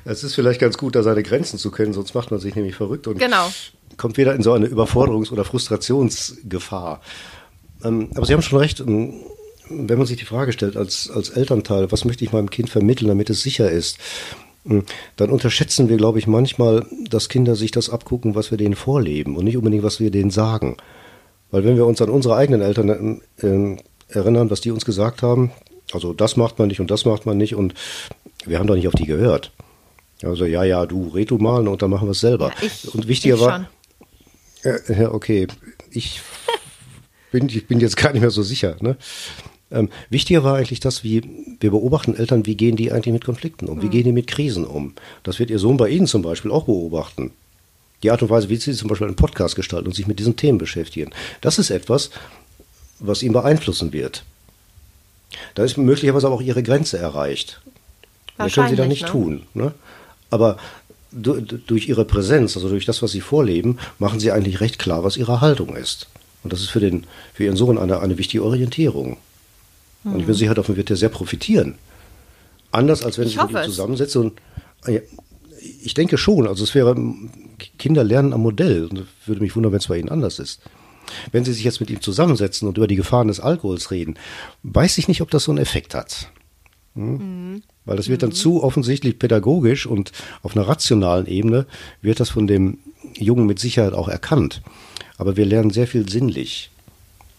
Es ist vielleicht ganz gut, da seine Grenzen zu kennen, sonst macht man sich nämlich verrückt und genau. kommt wieder in so eine Überforderungs- oder Frustrationsgefahr. Ähm, aber Sie haben schon recht, ähm, wenn man sich die Frage stellt, als, als Elternteil, was möchte ich meinem Kind vermitteln, damit es sicher ist? Hm. dann unterschätzen wir, glaube ich, manchmal, dass Kinder sich das abgucken, was wir denen vorleben und nicht unbedingt, was wir denen sagen. Weil wenn wir uns an unsere eigenen Eltern äh, erinnern, was die uns gesagt haben, also das macht man nicht und das macht man nicht und wir haben doch nicht auf die gehört. Also ja, ja, du red du mal und dann machen wir es selber. Ja, ich, und wichtiger war, ja, okay, ich bin, ich bin jetzt gar nicht mehr so sicher. Ne? Ähm, wichtiger war eigentlich das, wie wir beobachten Eltern, wie gehen die eigentlich mit Konflikten um, wie mhm. gehen die mit Krisen um. Das wird Ihr Sohn bei Ihnen zum Beispiel auch beobachten. Die Art und Weise, wie Sie zum Beispiel einen Podcast gestalten und sich mit diesen Themen beschäftigen. Das ist etwas, was ihn beeinflussen wird. Da ist möglicherweise auch Ihre Grenze erreicht. Das können Sie da nicht ne? tun. Ne? Aber durch Ihre Präsenz, also durch das, was Sie vorleben, machen Sie eigentlich recht klar, was Ihre Haltung ist. Und das ist für, den, für Ihren Sohn eine, eine wichtige Orientierung. Und ich bin sicher, davon wird er sehr profitieren. Anders als wenn ich, sich mit ihm zusammensetze und ah ich denke schon, also es wäre, Kinder lernen am Modell und würde mich wundern, wenn es bei ihnen anders ist. Wenn sie sich jetzt mit ihm zusammensetzen und über die Gefahren des Alkohols reden, weiß ich nicht, ob das so einen Effekt hat. Hm? Mhm. Weil das wird dann mhm. zu offensichtlich pädagogisch und auf einer rationalen Ebene wird das von dem Jungen mit Sicherheit auch erkannt. Aber wir lernen sehr viel sinnlich.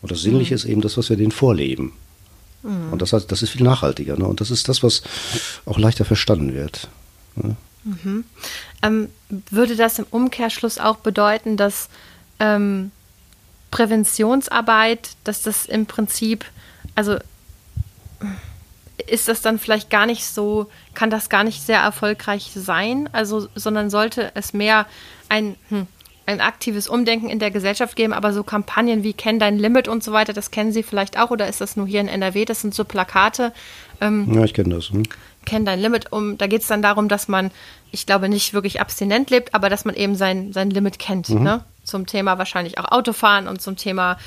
Und das Sinnliche mhm. ist eben das, was wir denen vorleben. Mhm. Und das, heißt, das ist viel nachhaltiger. Ne? Und das ist das, was auch leichter verstanden wird. Ne? Mhm. Ähm, würde das im Umkehrschluss auch bedeuten, dass ähm, Präventionsarbeit, dass das im Prinzip, also ist das dann vielleicht gar nicht so, kann das gar nicht sehr erfolgreich sein, also, sondern sollte es mehr ein, hm, ein aktives Umdenken in der Gesellschaft geben, aber so Kampagnen wie Kenn dein Limit und so weiter, das kennen Sie vielleicht auch oder ist das nur hier in NRW? Das sind so Plakate. Ähm, ja, ich kenne das. Hm. Kenn dein Limit. Um, da geht es dann darum, dass man, ich glaube, nicht wirklich abstinent lebt, aber dass man eben sein, sein Limit kennt. Mhm. Ne? Zum Thema wahrscheinlich auch Autofahren und zum Thema,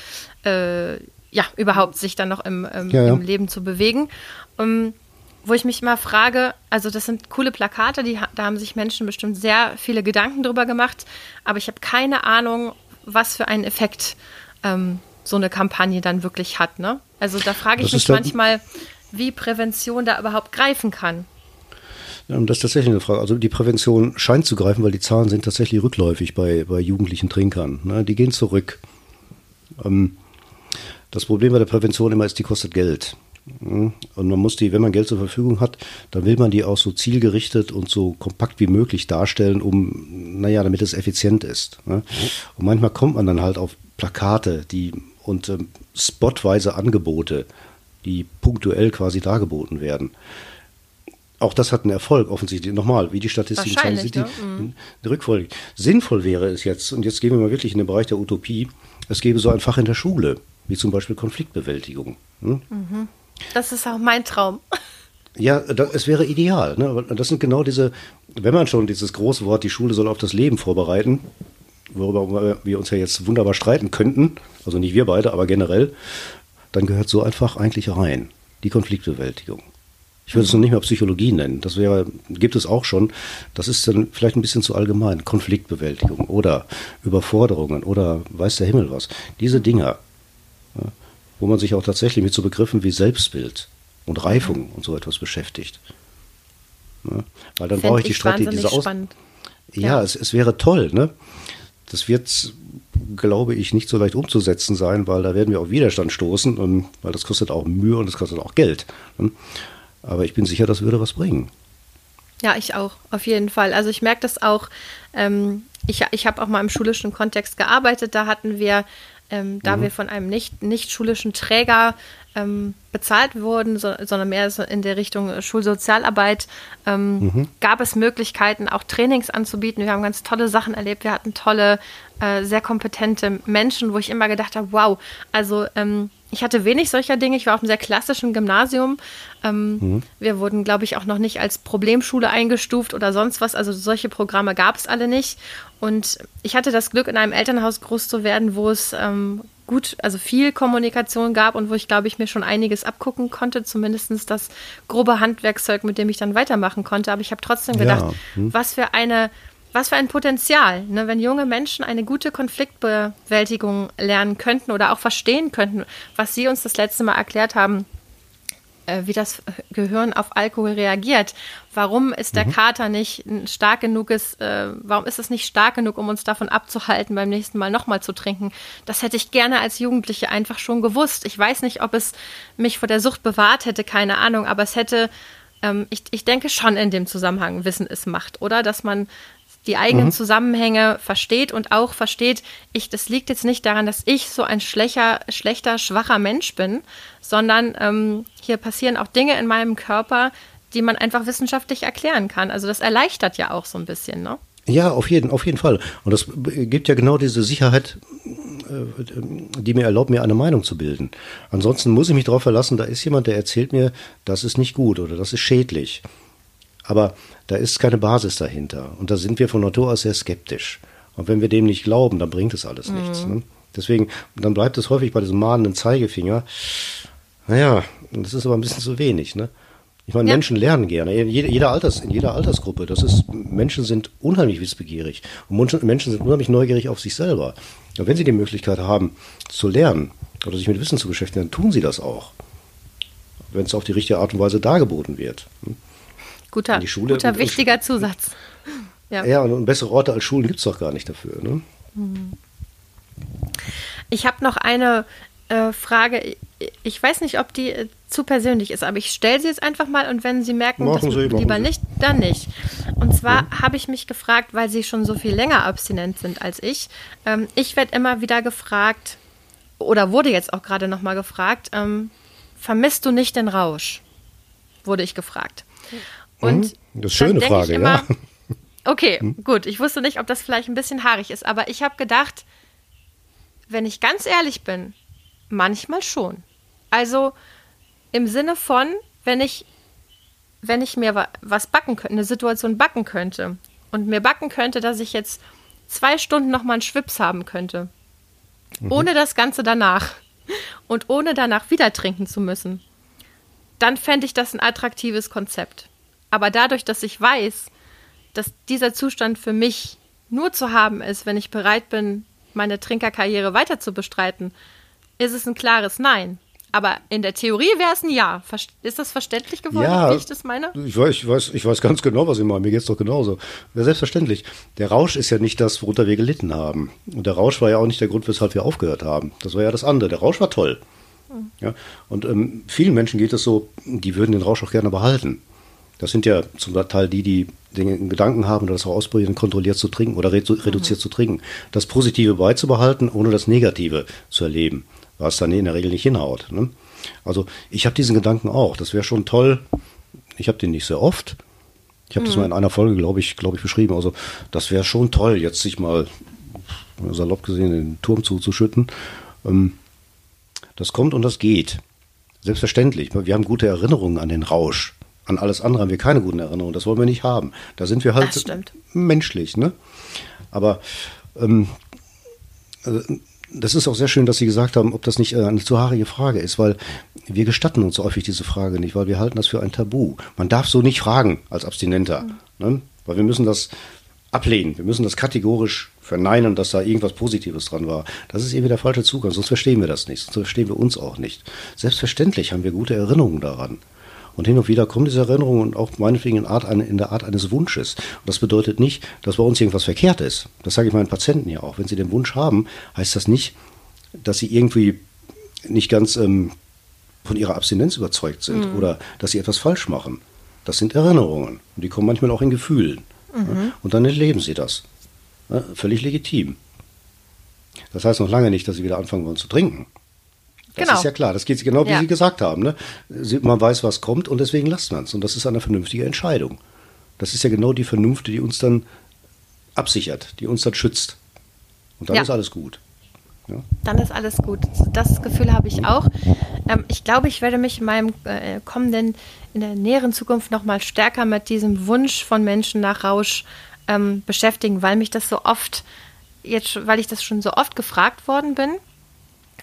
äh, ja, überhaupt sich dann noch im, im, ja, ja. im Leben zu bewegen. Um, ähm, wo ich mich immer frage, also das sind coole Plakate, die, da haben sich Menschen bestimmt sehr viele Gedanken drüber gemacht, aber ich habe keine Ahnung, was für einen Effekt ähm, so eine Kampagne dann wirklich hat. Ne? Also da frage ich mich manchmal, wie Prävention da überhaupt greifen kann. Das ist tatsächlich eine Frage. Also die Prävention scheint zu greifen, weil die Zahlen sind tatsächlich rückläufig bei, bei jugendlichen Trinkern. Ne? Die gehen zurück. Ähm, das Problem bei der Prävention immer ist, die kostet Geld. Und man muss die, wenn man Geld zur Verfügung hat, dann will man die auch so zielgerichtet und so kompakt wie möglich darstellen, um, naja, damit es effizient ist. Ne? Und manchmal kommt man dann halt auf Plakate, die und ähm, spotweise Angebote, die punktuell quasi dargeboten werden. Auch das hat einen Erfolg, offensichtlich. Nochmal, wie die Statistiken zeigen, sind die, ne? mhm. Rückfolge. Sinnvoll wäre es jetzt, und jetzt gehen wir mal wirklich in den Bereich der Utopie, es gäbe so ein Fach in der Schule, wie zum Beispiel Konfliktbewältigung. Hm? Mhm. Das ist auch mein Traum. Ja, das, es wäre ideal. Ne? Das sind genau diese, wenn man schon dieses große Wort, die Schule soll auf das Leben vorbereiten, worüber wir uns ja jetzt wunderbar streiten könnten, also nicht wir beide, aber generell, dann gehört so einfach eigentlich rein. Die Konfliktbewältigung. Ich würde es noch nicht mehr Psychologie nennen. Das wäre, gibt es auch schon. Das ist dann vielleicht ein bisschen zu allgemein. Konfliktbewältigung oder Überforderungen oder weiß der Himmel was. Diese Dinger, wo man sich auch tatsächlich mit so Begriffen wie Selbstbild und Reifung und so etwas beschäftigt. Ja, weil dann brauche ich die Strategie, diese Aus spannend. Ja, ja. Es, es, wäre toll, ne? Das wird, glaube ich, nicht so leicht umzusetzen sein, weil da werden wir auf Widerstand stoßen, und, weil das kostet auch Mühe und das kostet auch Geld. Ne? Aber ich bin sicher, das würde was bringen. Ja, ich auch, auf jeden Fall. Also ich merke das auch, ähm, ich, ich habe auch mal im schulischen Kontext gearbeitet, da hatten wir ähm, da mhm. wir von einem nicht, nicht schulischen Träger ähm, bezahlt wurden, so, sondern mehr so in der Richtung Schulsozialarbeit, ähm, mhm. gab es Möglichkeiten, auch Trainings anzubieten. Wir haben ganz tolle Sachen erlebt. Wir hatten tolle, äh, sehr kompetente Menschen, wo ich immer gedacht habe, wow, also ähm, ich hatte wenig solcher Dinge. Ich war auf einem sehr klassischen Gymnasium. Ähm, mhm. Wir wurden, glaube ich, auch noch nicht als Problemschule eingestuft oder sonst was. Also solche Programme gab es alle nicht. Und ich hatte das Glück, in einem Elternhaus groß zu werden, wo es ähm, gut, also viel Kommunikation gab und wo ich, glaube ich, mir schon einiges abgucken konnte, zumindest das grobe Handwerkszeug, mit dem ich dann weitermachen konnte. Aber ich habe trotzdem gedacht, ja. hm. was für eine was für ein Potenzial, ne? wenn junge Menschen eine gute Konfliktbewältigung lernen könnten oder auch verstehen könnten, was Sie uns das letzte Mal erklärt haben, wie das Gehirn auf Alkohol reagiert. Warum ist der mhm. Kater nicht stark genug ist, äh, warum ist es nicht stark genug, um uns davon abzuhalten, beim nächsten Mal nochmal zu trinken? Das hätte ich gerne als Jugendliche einfach schon gewusst. Ich weiß nicht, ob es mich vor der Sucht bewahrt hätte, keine Ahnung, aber es hätte ähm, ich, ich denke schon in dem Zusammenhang Wissen es macht, oder? Dass man die eigenen mhm. Zusammenhänge versteht und auch versteht, ich, das liegt jetzt nicht daran, dass ich so ein schlechter, schlechter, schwacher Mensch bin, sondern ähm, hier passieren auch Dinge in meinem Körper, die man einfach wissenschaftlich erklären kann. Also das erleichtert ja auch so ein bisschen, ne? Ja, auf jeden, auf jeden Fall. Und das gibt ja genau diese Sicherheit, äh, die mir erlaubt, mir eine Meinung zu bilden. Ansonsten muss ich mich darauf verlassen, da ist jemand, der erzählt mir, das ist nicht gut oder das ist schädlich. Aber da ist keine Basis dahinter. Und da sind wir von Natur aus sehr skeptisch. Und wenn wir dem nicht glauben, dann bringt es alles mhm. nichts. Ne? Deswegen, dann bleibt es häufig bei diesem mahnenden Zeigefinger. Naja, das ist aber ein bisschen zu wenig. Ne? Ich meine, ja. Menschen lernen gerne. Jede, jeder Alters, in jeder Altersgruppe. Das ist, Menschen sind unheimlich wissbegierig. Und Menschen sind unheimlich neugierig auf sich selber. Und wenn sie die Möglichkeit haben, zu lernen oder sich mit Wissen zu beschäftigen, dann tun sie das auch. Wenn es auf die richtige Art und Weise dargeboten wird. Hm? Guter, Schule, guter wichtiger und, Zusatz. Ja, ja und bessere Orte als Schulen gibt es doch gar nicht dafür. Ne? Ich habe noch eine äh, Frage. Ich weiß nicht, ob die äh, zu persönlich ist, aber ich stelle sie jetzt einfach mal und wenn Sie merken, machen das sie, lieber Sie. nicht, dann nicht. Und zwar ja. habe ich mich gefragt, weil Sie schon so viel länger abstinent sind als ich. Ähm, ich werde immer wieder gefragt, oder wurde jetzt auch gerade nochmal gefragt, ähm, vermisst du nicht den Rausch? Wurde ich gefragt. Und mhm. das ist eine schöne Frage, immer, ja. Okay, hm? gut. Ich wusste nicht, ob das vielleicht ein bisschen haarig ist, aber ich habe gedacht, wenn ich ganz ehrlich bin, manchmal schon. Also im Sinne von, wenn ich, wenn ich mir was backen könnte, eine Situation backen könnte und mir backen könnte, dass ich jetzt zwei Stunden nochmal einen Schwips haben könnte, mhm. ohne das Ganze danach und ohne danach wieder trinken zu müssen, dann fände ich das ein attraktives Konzept. Aber dadurch, dass ich weiß, dass dieser Zustand für mich nur zu haben ist, wenn ich bereit bin, meine Trinkerkarriere weiter zu bestreiten, ist es ein klares Nein. Aber in der Theorie wäre es ein Ja. Ist das verständlich geworden, ja, wie ich das meine? Ich weiß, ich, weiß, ich weiß ganz genau, was ich meine. Mir geht es doch genauso. Ja, selbstverständlich. Der Rausch ist ja nicht das, worunter wir gelitten haben. Und der Rausch war ja auch nicht der Grund, weshalb wir aufgehört haben. Das war ja das andere. Der Rausch war toll. Hm. Ja, und ähm, vielen Menschen geht es so, die würden den Rausch auch gerne behalten. Das sind ja zum Teil die, die den Gedanken haben, das auch ausprobieren, kontrolliert zu trinken oder redu reduziert mhm. zu trinken. Das Positive beizubehalten, ohne das Negative zu erleben, was dann in der Regel nicht hinhaut. Ne? Also ich habe diesen Gedanken auch. Das wäre schon toll. Ich habe den nicht sehr oft. Ich habe mhm. das mal in einer Folge, glaube ich, glaube ich, beschrieben. Also das wäre schon toll, jetzt sich mal salopp gesehen den Turm zuzuschütten. Ähm, das kommt und das geht. Selbstverständlich. Wir haben gute Erinnerungen an den Rausch. An alles andere haben wir keine guten Erinnerungen. Das wollen wir nicht haben. Da sind wir halt menschlich. Ne? Aber ähm, also, das ist auch sehr schön, dass Sie gesagt haben, ob das nicht äh, eine zu haarige Frage ist, weil wir gestatten uns häufig diese Frage nicht, weil wir halten das für ein Tabu. Man darf so nicht fragen als Abstinenter, mhm. ne? weil wir müssen das ablehnen. Wir müssen das kategorisch verneinen, dass da irgendwas Positives dran war. Das ist irgendwie der falsche Zugang, sonst verstehen wir das nicht, sonst verstehen wir uns auch nicht. Selbstverständlich haben wir gute Erinnerungen daran. Und hin und wieder kommen diese Erinnerungen und auch meinetwegen in, Art, in der Art eines Wunsches. Und das bedeutet nicht, dass bei uns irgendwas verkehrt ist. Das sage ich meinen Patienten ja auch. Wenn sie den Wunsch haben, heißt das nicht, dass sie irgendwie nicht ganz ähm, von ihrer Abstinenz überzeugt sind mhm. oder dass sie etwas falsch machen. Das sind Erinnerungen. Und die kommen manchmal auch in Gefühlen. Mhm. Und dann erleben sie das. Ja? Völlig legitim. Das heißt noch lange nicht, dass sie wieder anfangen wollen zu trinken. Das genau. ist ja klar. Das geht genau wie ja. Sie gesagt haben. Ne? Man weiß, was kommt und deswegen lasst man es. Und das ist eine vernünftige Entscheidung. Das ist ja genau die Vernunft, die uns dann absichert, die uns dann schützt. Und dann ja. ist alles gut. Ja. Dann ist alles gut. Das Gefühl habe ich auch. Ähm, ich glaube, ich werde mich in meinem äh, kommenden, in der näheren Zukunft noch mal stärker mit diesem Wunsch von Menschen nach Rausch ähm, beschäftigen, weil mich das so oft, jetzt, weil ich das schon so oft gefragt worden bin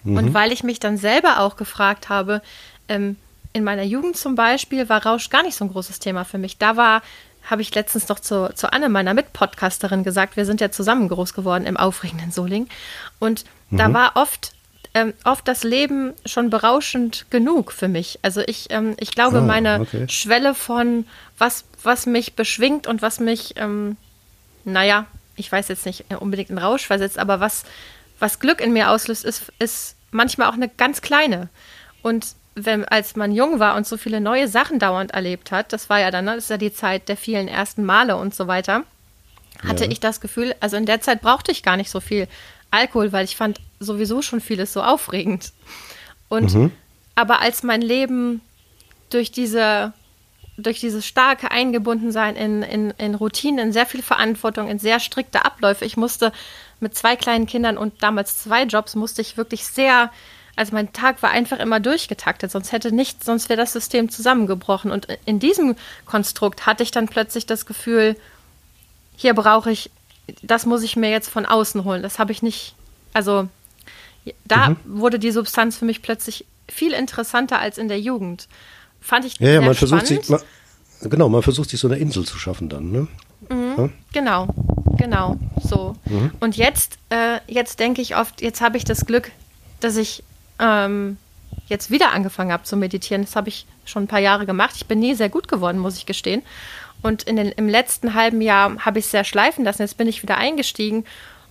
Mhm. Und weil ich mich dann selber auch gefragt habe, ähm, in meiner Jugend zum Beispiel war Rausch gar nicht so ein großes Thema für mich. Da war, habe ich letztens noch zu, zu Anne, meiner Mitpodcasterin, gesagt, wir sind ja zusammen groß geworden im aufregenden Soling. Und mhm. da war oft ähm, oft das Leben schon berauschend genug für mich. Also ich, ähm, ich glaube, oh, meine okay. Schwelle von was, was mich beschwingt und was mich, ähm, naja, ich weiß jetzt nicht unbedingt in Rausch versetzt, aber was, was Glück in mir auslöst, ist, ist manchmal auch eine ganz kleine. Und wenn, als man jung war und so viele neue Sachen dauernd erlebt hat, das war ja dann, ne, das ist ja die Zeit der vielen ersten Male und so weiter, hatte ja. ich das Gefühl, also in der Zeit brauchte ich gar nicht so viel Alkohol, weil ich fand sowieso schon vieles so aufregend. Und mhm. aber als mein Leben durch diese durch dieses starke Eingebundensein in, in, in Routinen, in sehr viel Verantwortung, in sehr strikte Abläufe. Ich musste mit zwei kleinen Kindern und damals zwei Jobs musste ich wirklich sehr, also mein Tag war einfach immer durchgetaktet, sonst hätte nichts, sonst wäre das System zusammengebrochen. Und in diesem Konstrukt hatte ich dann plötzlich das Gefühl, hier brauche ich, das muss ich mir jetzt von außen holen. Das habe ich nicht, also da mhm. wurde die Substanz für mich plötzlich viel interessanter als in der Jugend. Fand ich ja, ja, man spannend. versucht sich, man, genau, man versucht sich so eine Insel zu schaffen dann, ne? Mhm, ja? Genau. Genau, so. Mhm. Und jetzt, äh, jetzt denke ich oft, jetzt habe ich das Glück, dass ich ähm, jetzt wieder angefangen habe zu meditieren. Das habe ich schon ein paar Jahre gemacht. Ich bin nie sehr gut geworden, muss ich gestehen. Und in den, im letzten halben Jahr habe ich es sehr schleifen lassen. Jetzt bin ich wieder eingestiegen.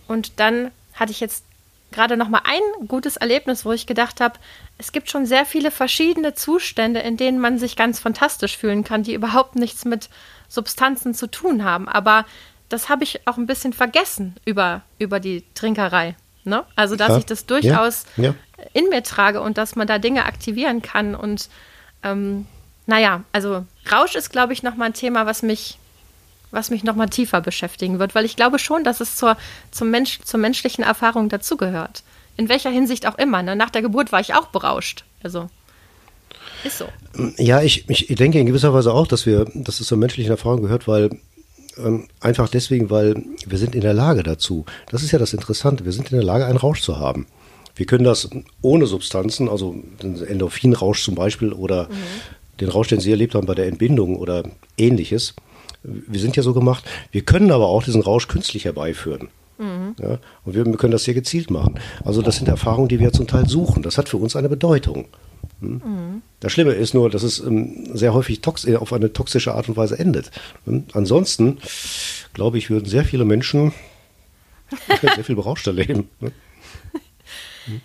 Und dann hatte ich jetzt gerade noch mal ein gutes Erlebnis, wo ich gedacht habe, es gibt schon sehr viele verschiedene Zustände, in denen man sich ganz fantastisch fühlen kann, die überhaupt nichts mit Substanzen zu tun haben. Aber das habe ich auch ein bisschen vergessen über, über die Trinkerei. Ne? Also, dass ja. ich das durchaus ja. Ja. in mir trage und dass man da Dinge aktivieren kann. Und ähm, naja, also Rausch ist, glaube ich, nochmal ein Thema, was mich, was mich nochmal tiefer beschäftigen wird, weil ich glaube schon, dass es zur, zum Mensch, zur menschlichen Erfahrung dazugehört. In welcher Hinsicht auch immer. Ne? Nach der Geburt war ich auch berauscht. Also ist so. Ja, ich, ich denke in gewisser Weise auch, dass wir, dass es zur menschlichen Erfahrung gehört, weil ähm, einfach deswegen, weil wir sind in der Lage dazu. Das ist ja das Interessante. Wir sind in der Lage, einen Rausch zu haben. Wir können das ohne Substanzen, also den Endorphinrausch zum Beispiel oder mhm. den Rausch, den Sie erlebt haben bei der Entbindung oder ähnliches. Wir sind ja so gemacht. Wir können aber auch diesen Rausch künstlich herbeiführen. Mhm. Ja, und wir können das sehr gezielt machen. Also das sind Erfahrungen, die wir zum Teil suchen. Das hat für uns eine Bedeutung. Hm? Mhm. Das Schlimme ist nur, dass es ähm, sehr häufig auf eine toxische Art und Weise endet. Hm? Ansonsten, glaube ich, würden sehr viele Menschen sehr viel berauschter leben. Ne?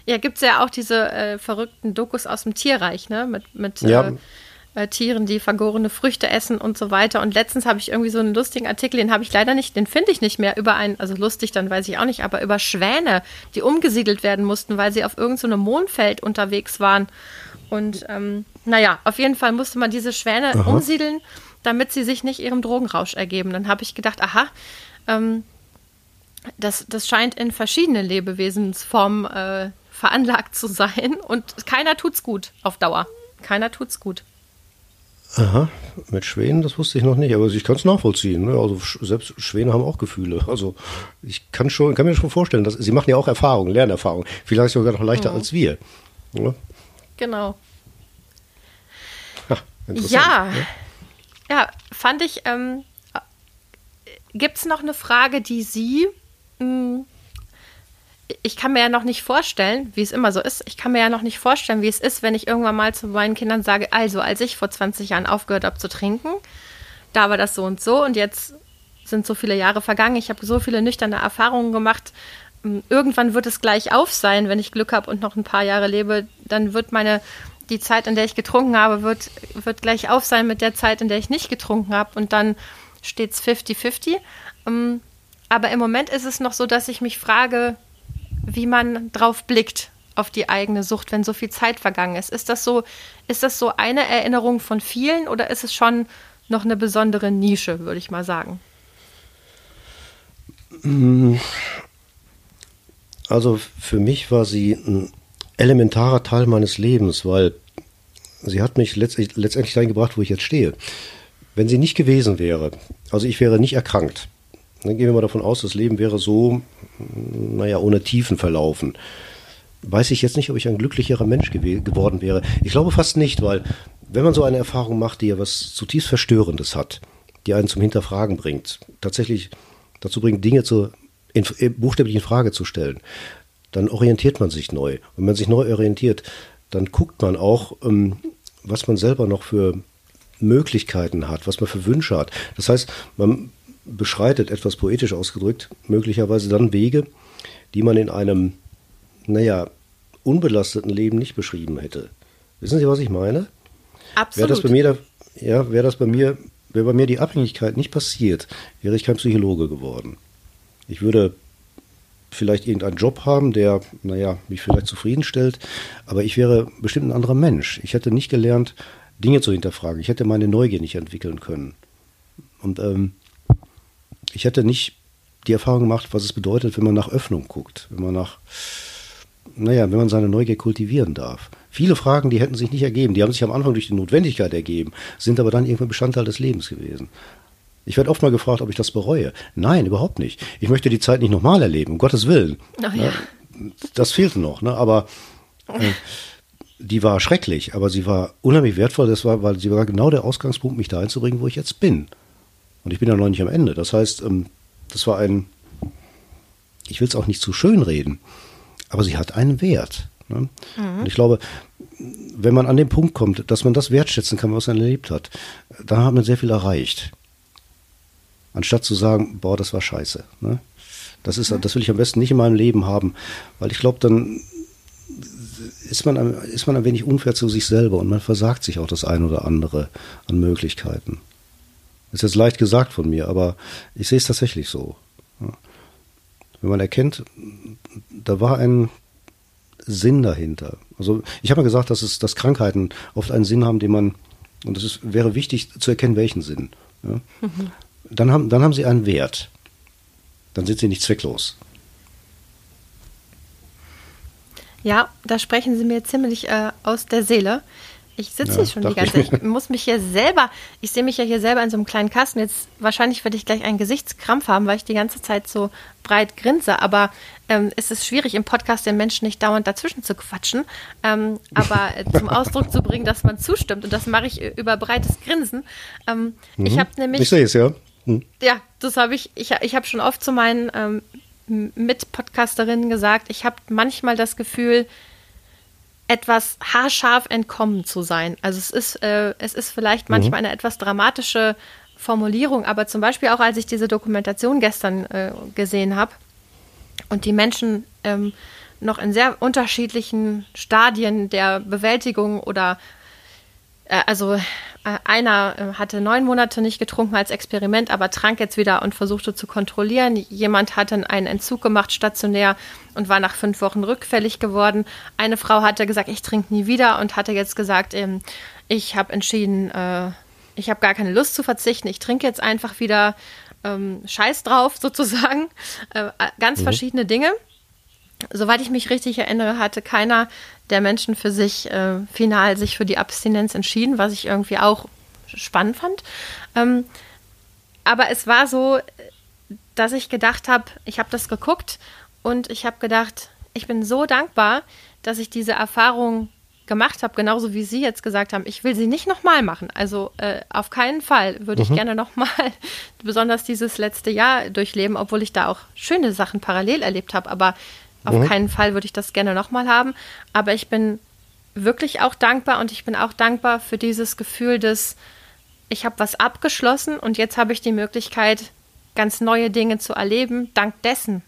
Ja, gibt es ja auch diese äh, verrückten Dokus aus dem Tierreich, ne? Mit, mit ja. äh, äh, Tieren, die vergorene Früchte essen und so weiter. Und letztens habe ich irgendwie so einen lustigen Artikel, den habe ich leider nicht, den finde ich nicht mehr, über einen, also lustig, dann weiß ich auch nicht, aber über Schwäne, die umgesiedelt werden mussten, weil sie auf irgendeinem so Mondfeld unterwegs waren. Und ähm, naja, auf jeden Fall musste man diese Schwäne aha. umsiedeln, damit sie sich nicht ihrem Drogenrausch ergeben. Dann habe ich gedacht, aha, ähm, das, das scheint in verschiedene Lebewesensformen äh, veranlagt zu sein und keiner tut's gut auf Dauer. Keiner tut's gut. Aha, mit Schwänen, das wusste ich noch nicht, aber ich kann es nachvollziehen. Ne? Also selbst Schwäne haben auch Gefühle. Also ich kann schon, kann mir schon vorstellen, dass sie machen ja auch Erfahrungen, Lernerfahrungen. Vielleicht sogar noch leichter mhm. als wir. Ne? Genau. Ha, ja, ne? ja, fand ich. Ähm, Gibt es noch eine Frage, die Sie mh, hm, ich kann mir ja noch nicht vorstellen, wie es immer so ist, ich kann mir ja noch nicht vorstellen, wie es ist, wenn ich irgendwann mal zu meinen Kindern sage, also als ich vor 20 Jahren aufgehört habe zu trinken, da war das so und so und jetzt sind so viele Jahre vergangen, ich habe so viele nüchterne Erfahrungen gemacht. Irgendwann wird es gleich auf sein, wenn ich Glück habe und noch ein paar Jahre lebe, dann wird meine die Zeit, in der ich getrunken habe, wird, wird gleich auf sein mit der Zeit, in der ich nicht getrunken habe und dann steht es 50-50. Aber im Moment ist es noch so, dass ich mich frage, wie man drauf blickt auf die eigene Sucht, wenn so viel Zeit vergangen ist. Ist das so, ist das so eine Erinnerung von vielen oder ist es schon noch eine besondere Nische, würde ich mal sagen? Also für mich war sie ein elementarer Teil meines Lebens, weil sie hat mich letztlich, letztendlich dahin gebracht, wo ich jetzt stehe. Wenn sie nicht gewesen wäre, also ich wäre nicht erkrankt, dann gehen wir mal davon aus, das Leben wäre so, naja, ohne Tiefen verlaufen. Weiß ich jetzt nicht, ob ich ein glücklicherer Mensch geworden wäre. Ich glaube fast nicht, weil wenn man so eine Erfahrung macht, die ja was zutiefst Verstörendes hat, die einen zum Hinterfragen bringt, tatsächlich dazu bringt, Dinge zu, in, buchstäblich in Frage zu stellen, dann orientiert man sich neu. Wenn man sich neu orientiert, dann guckt man auch, ähm, was man selber noch für Möglichkeiten hat, was man für Wünsche hat. Das heißt, man beschreitet, etwas poetisch ausgedrückt, möglicherweise dann Wege, die man in einem, naja, unbelasteten Leben nicht beschrieben hätte. Wissen Sie, was ich meine? Absolut. Wäre das bei mir, ja, wäre das bei mir, wäre bei mir die Abhängigkeit nicht passiert, wäre ich kein Psychologe geworden. Ich würde vielleicht irgendeinen Job haben, der, naja, mich vielleicht zufriedenstellt, aber ich wäre bestimmt ein anderer Mensch. Ich hätte nicht gelernt, Dinge zu hinterfragen. Ich hätte meine Neugier nicht entwickeln können. Und ähm, ich hätte nicht die Erfahrung gemacht, was es bedeutet, wenn man nach Öffnung guckt, wenn man nach, naja, wenn man seine Neugier kultivieren darf. Viele Fragen, die hätten sich nicht ergeben, die haben sich am Anfang durch die Notwendigkeit ergeben, sind aber dann irgendwann Bestandteil des Lebens gewesen. Ich werde oft mal gefragt, ob ich das bereue. Nein, überhaupt nicht. Ich möchte die Zeit nicht nochmal erleben, um Gottes Willen. Ach, ja. Das fehlte noch, ne? aber äh, die war schrecklich, aber sie war unheimlich wertvoll, das war, weil sie war genau der Ausgangspunkt, mich da einzubringen, wo ich jetzt bin. Und ich bin ja noch nicht am Ende. Das heißt, ähm, das war ein, ich will es auch nicht zu schön reden, aber sie hat einen Wert. Ne? Mhm. Und ich glaube, wenn man an den Punkt kommt, dass man das wertschätzen kann, was man erlebt hat, dann hat man sehr viel erreicht. Anstatt zu sagen, boah, das war scheiße. Ne? Das, ist, das will ich am besten nicht in meinem Leben haben, weil ich glaube, dann ist man, ist man ein wenig unfair zu sich selber und man versagt sich auch das ein oder andere an Möglichkeiten. Ist jetzt leicht gesagt von mir, aber ich sehe es tatsächlich so. Wenn man erkennt, da war ein Sinn dahinter. Also ich habe ja gesagt, dass es, dass Krankheiten oft einen Sinn haben, den man, und es wäre wichtig zu erkennen, welchen Sinn. Ja? Mhm. Dann haben, dann haben sie einen Wert. Dann sind sie nicht zwecklos. Ja, da sprechen Sie mir ziemlich äh, aus der Seele. Ich sitze ja, hier schon die ganze Zeit. Ich muss mich hier selber, ich sehe mich ja hier selber in so einem kleinen Kasten. Jetzt wahrscheinlich werde ich gleich einen Gesichtskrampf haben, weil ich die ganze Zeit so breit grinse. Aber ähm, es ist schwierig, im Podcast den Menschen nicht dauernd dazwischen zu quatschen, ähm, aber zum Ausdruck zu bringen, dass man zustimmt. Und das mache ich über breites Grinsen. Ähm, mhm. Ich habe nämlich. Ich sehe es, ja. Mhm. Ja, das habe ich. Ich, ich habe schon oft zu meinen ähm, Mitpodcasterinnen gesagt, ich habe manchmal das Gefühl, etwas haarscharf entkommen zu sein. Also es ist, äh, es ist vielleicht mhm. manchmal eine etwas dramatische Formulierung, aber zum Beispiel auch als ich diese Dokumentation gestern äh, gesehen habe und die Menschen ähm, noch in sehr unterschiedlichen Stadien der Bewältigung oder äh, also einer äh, hatte neun Monate nicht getrunken als Experiment, aber trank jetzt wieder und versuchte zu kontrollieren. Jemand hatte einen Entzug gemacht, stationär, und war nach fünf Wochen rückfällig geworden. Eine Frau hatte gesagt, ich trinke nie wieder und hatte jetzt gesagt, ähm, ich habe entschieden, äh, ich habe gar keine Lust zu verzichten, ich trinke jetzt einfach wieder ähm, Scheiß drauf sozusagen. Äh, ganz mhm. verschiedene Dinge. Soweit ich mich richtig erinnere, hatte keiner der Menschen für sich äh, final sich für die Abstinenz entschieden, was ich irgendwie auch spannend fand. Ähm, aber es war so, dass ich gedacht habe, ich habe das geguckt und ich habe gedacht, ich bin so dankbar, dass ich diese Erfahrung gemacht habe, genauso wie Sie jetzt gesagt haben, ich will sie nicht nochmal machen. Also äh, auf keinen Fall würde mhm. ich gerne nochmal besonders dieses letzte Jahr durchleben, obwohl ich da auch schöne Sachen parallel erlebt habe. Aber auf mhm. keinen Fall würde ich das gerne nochmal haben. Aber ich bin wirklich auch dankbar und ich bin auch dankbar für dieses Gefühl des, ich habe was abgeschlossen und jetzt habe ich die Möglichkeit, ganz neue Dinge zu erleben, dank dessen.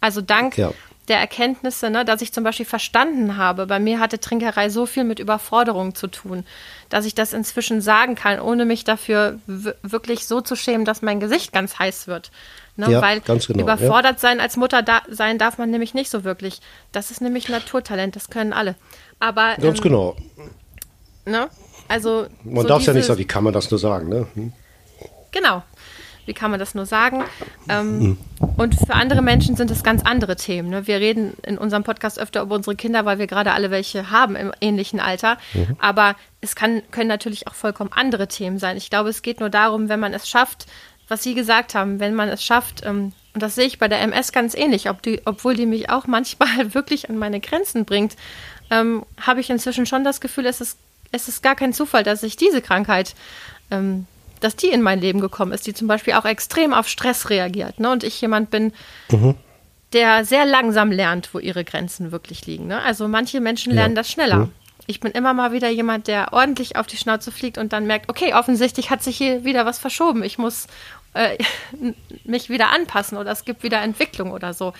Also dank ja. der Erkenntnisse, ne, dass ich zum Beispiel verstanden habe, bei mir hatte Trinkerei so viel mit Überforderung zu tun, dass ich das inzwischen sagen kann, ohne mich dafür wirklich so zu schämen, dass mein Gesicht ganz heiß wird. Ne? Ja, Weil genau, überfordert ja. sein als Mutter da, sein darf man nämlich nicht so wirklich. Das ist nämlich Naturtalent, das können alle. Aber ganz ähm, genau. Ne? Also man so darf es ja nicht sagen, wie kann man das nur sagen, ne? Hm? Genau. Wie kann man das nur sagen? Ähm, mhm. Und für andere Menschen sind es ganz andere Themen. Ne? Wir reden in unserem Podcast öfter über unsere Kinder, weil wir gerade alle welche haben im ähnlichen Alter. Mhm. Aber es kann, können natürlich auch vollkommen andere Themen sein. Ich glaube, es geht nur darum, wenn man es schafft, was Sie gesagt haben, wenn man es schafft, ähm, und das sehe ich bei der MS ganz ähnlich, ob die, obwohl die mich auch manchmal wirklich an meine Grenzen bringt, ähm, habe ich inzwischen schon das Gefühl, es ist, es ist gar kein Zufall, dass ich diese Krankheit, ähm, dass die in mein Leben gekommen ist, die zum Beispiel auch extrem auf Stress reagiert. Ne? Und ich jemand bin, mhm. der sehr langsam lernt, wo ihre Grenzen wirklich liegen. Ne? Also manche Menschen lernen ja. das schneller. Mhm ich bin immer mal wieder jemand, der ordentlich auf die Schnauze fliegt und dann merkt, okay, offensichtlich hat sich hier wieder was verschoben. Ich muss äh, mich wieder anpassen oder es gibt wieder Entwicklung oder so.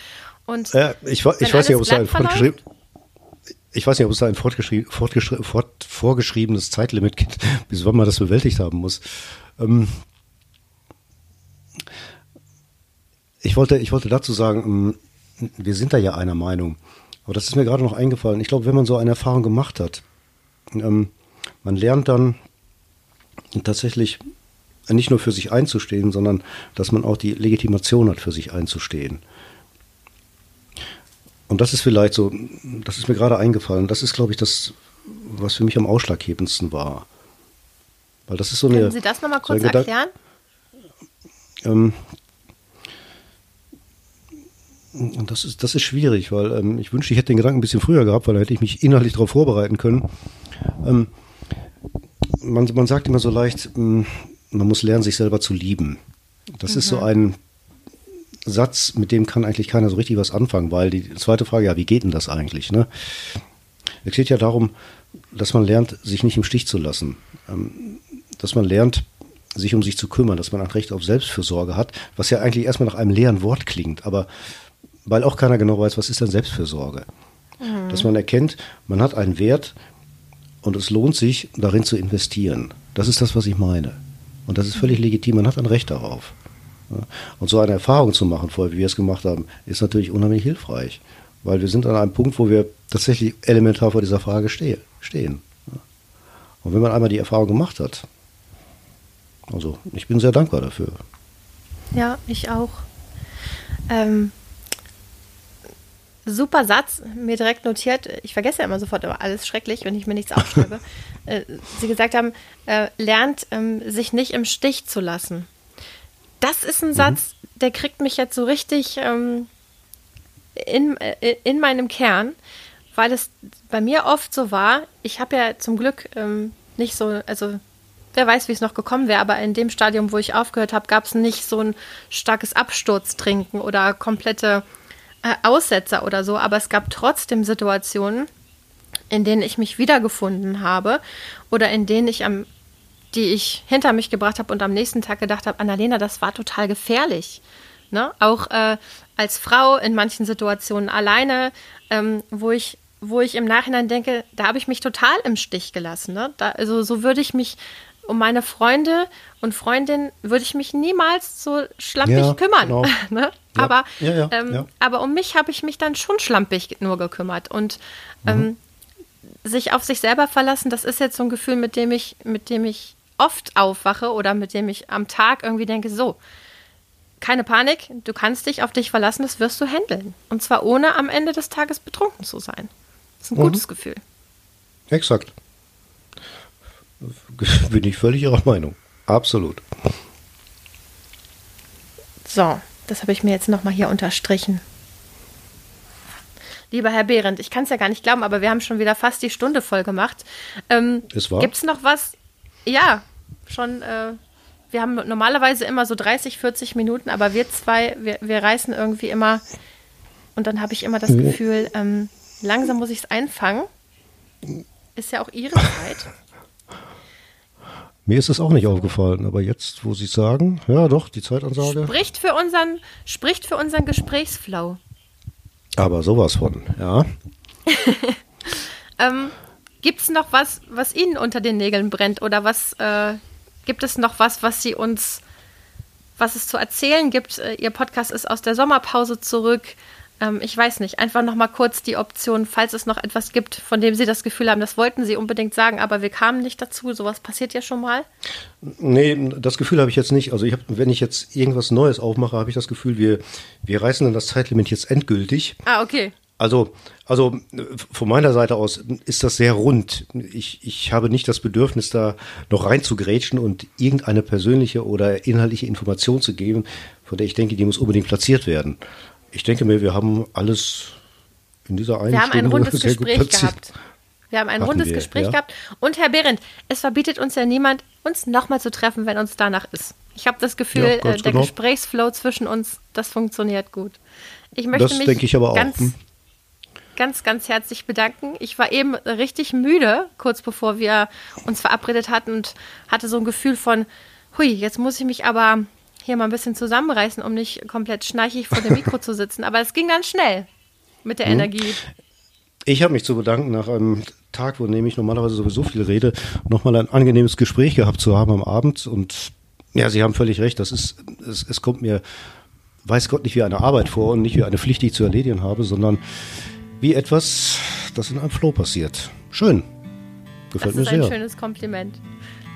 Und ja, ich, ich weiß nicht, ob es da ein fortgeschrieben, ich weiß nicht, ob es da ein fortgeschrieben, fortgeschrieben, fort, vorgeschriebenes Zeitlimit gibt, bis wann man das bewältigt haben muss. Ähm, ich wollte, ich wollte dazu sagen, ähm, wir sind da ja einer Meinung. Aber das ist mir gerade noch eingefallen. Ich glaube, wenn man so eine Erfahrung gemacht hat, ähm, man lernt dann tatsächlich nicht nur für sich einzustehen, sondern dass man auch die Legitimation hat, für sich einzustehen. Und das ist vielleicht so, das ist mir gerade eingefallen. Das ist, glaube ich, das, was für mich am ausschlaggebendsten war. Weil das ist so eine. Können Sie das nochmal kurz so erklären? Ähm, und das ist, das ist schwierig, weil ähm, ich wünschte, ich hätte den Gedanken ein bisschen früher gehabt, weil da hätte ich mich inhaltlich darauf vorbereiten können. Ähm, man, man sagt immer so leicht, ähm, man muss lernen, sich selber zu lieben. Das mhm. ist so mhm. ein Satz, mit dem kann eigentlich keiner so richtig was anfangen, weil die zweite Frage, ja, wie geht denn das eigentlich? Ne? Es geht ja darum, dass man lernt, sich nicht im Stich zu lassen. Ähm, dass man lernt, sich um sich zu kümmern, dass man ein Recht auf Selbstfürsorge hat, was ja eigentlich erstmal nach einem leeren Wort klingt, aber weil auch keiner genau weiß, was ist denn Selbstfürsorge. Mhm. Dass man erkennt, man hat einen Wert und es lohnt sich, darin zu investieren. Das ist das, was ich meine. Und das ist völlig legitim, man hat ein Recht darauf. Und so eine Erfahrung zu machen, vorher, wie wir es gemacht haben, ist natürlich unheimlich hilfreich. Weil wir sind an einem Punkt, wo wir tatsächlich elementar vor dieser Frage stehen. Und wenn man einmal die Erfahrung gemacht hat, also ich bin sehr dankbar dafür. Ja, ich auch. Ähm, super Satz, mir direkt notiert. Ich vergesse ja immer sofort aber alles schrecklich, wenn ich mir nichts aufschreibe. äh, Sie gesagt haben, äh, lernt ähm, sich nicht im Stich zu lassen. Das ist ein mhm. Satz, der kriegt mich jetzt so richtig ähm, in, äh, in meinem Kern, weil es bei mir oft so war. Ich habe ja zum Glück ähm, nicht so, also wer weiß, wie es noch gekommen wäre, aber in dem Stadium, wo ich aufgehört habe, gab es nicht so ein starkes Absturztrinken oder komplette äh, Aussetzer oder so, aber es gab trotzdem Situationen, in denen ich mich wiedergefunden habe oder in denen ich am die ich hinter mich gebracht habe und am nächsten Tag gedacht habe, Annalena, das war total gefährlich. Ne? Auch äh, als Frau in manchen Situationen alleine, ähm, wo ich wo ich im Nachhinein denke, da habe ich mich total im Stich gelassen. Ne? Da, also so würde ich mich um meine Freunde und Freundinnen würde ich mich niemals so schlampig ja, kümmern. Genau. ne? Ja, aber, ja, ähm, aber um mich habe ich mich dann schon schlampig nur gekümmert. Und mhm. ähm, sich auf sich selber verlassen, das ist jetzt so ein Gefühl, mit dem ich, mit dem ich oft aufwache oder mit dem ich am Tag irgendwie denke, so, keine Panik, du kannst dich auf dich verlassen, das wirst du handeln. Und zwar ohne am Ende des Tages betrunken zu sein. Das ist ein mhm. gutes Gefühl. Exakt. Bin ich völlig Ihrer Meinung. Absolut. So, das habe ich mir jetzt nochmal hier unterstrichen. Lieber Herr Behrendt, ich kann es ja gar nicht glauben, aber wir haben schon wieder fast die Stunde voll gemacht. Ähm, Gibt es noch was? Ja, schon. Äh, wir haben normalerweise immer so 30, 40 Minuten, aber wir zwei, wir, wir reißen irgendwie immer. Und dann habe ich immer das Gefühl, ähm, langsam muss ich es einfangen. Ist ja auch Ihre Zeit. Mir ist es auch nicht aufgefallen, aber jetzt, wo Sie sagen, ja doch, die Zeitansage. Spricht für unseren, spricht für unseren Gesprächsflow. Aber sowas von, ja. ähm, gibt es noch was, was Ihnen unter den Nägeln brennt? Oder was äh, gibt es noch was, was Sie uns, was es zu erzählen gibt? Äh, Ihr Podcast ist aus der Sommerpause zurück ähm, ich weiß nicht, einfach nochmal kurz die Option, falls es noch etwas gibt, von dem Sie das Gefühl haben, das wollten Sie unbedingt sagen, aber wir kamen nicht dazu. Sowas passiert ja schon mal. Nee, das Gefühl habe ich jetzt nicht. Also ich hab, wenn ich jetzt irgendwas Neues aufmache, habe ich das Gefühl, wir, wir reißen dann das Zeitlimit jetzt endgültig. Ah, okay. Also, also von meiner Seite aus ist das sehr rund. Ich, ich habe nicht das Bedürfnis, da noch rein zu grätschen und irgendeine persönliche oder inhaltliche Information zu geben, von der ich denke, die muss unbedingt platziert werden. Ich denke mir, wir haben alles in dieser einen Wir haben Stunde ein rundes Gespräch gehabt. Wir haben ein Hatten rundes wir, Gespräch ja. gehabt. Und Herr Behrendt, es verbietet uns ja niemand, uns nochmal zu treffen, wenn uns danach ist. Ich habe das Gefühl, ja, äh, der genau. Gesprächsflow zwischen uns, das funktioniert gut. Ich möchte das mich ich aber ganz, auch. Hm? ganz, ganz herzlich bedanken. Ich war eben richtig müde, kurz bevor wir uns verabredet hatten und hatte so ein Gefühl von, hui, jetzt muss ich mich aber hier mal ein bisschen zusammenreißen, um nicht komplett schnarchig vor dem Mikro zu sitzen. Aber es ging dann schnell mit der hm. Energie. Ich habe mich zu bedanken, nach einem Tag, wo nämlich normalerweise sowieso viel rede, nochmal ein angenehmes Gespräch gehabt zu haben am Abend. Und ja, Sie haben völlig recht, das ist, es, es kommt mir, weiß Gott, nicht wie eine Arbeit vor und nicht wie eine Pflicht, die ich zu erledigen habe, sondern wie etwas, das in einem Flow passiert. Schön. Gefällt mir sehr. Das ist ein schönes Kompliment.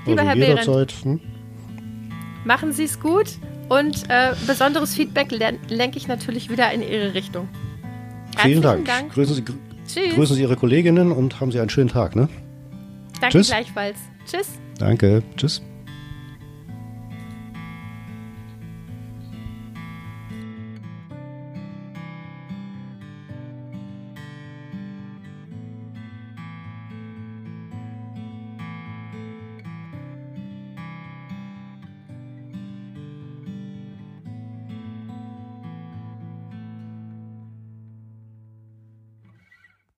Lieber also Herr Behrendt, hm? Machen Sie es gut und äh, besonderes Feedback lenke ich natürlich wieder in Ihre Richtung. Vielen Dank. Dank. Grüßen, Sie, Tschüss. grüßen Sie Ihre Kolleginnen und haben Sie einen schönen Tag. Ne? Danke Tschüss. gleichfalls. Tschüss. Danke. Tschüss.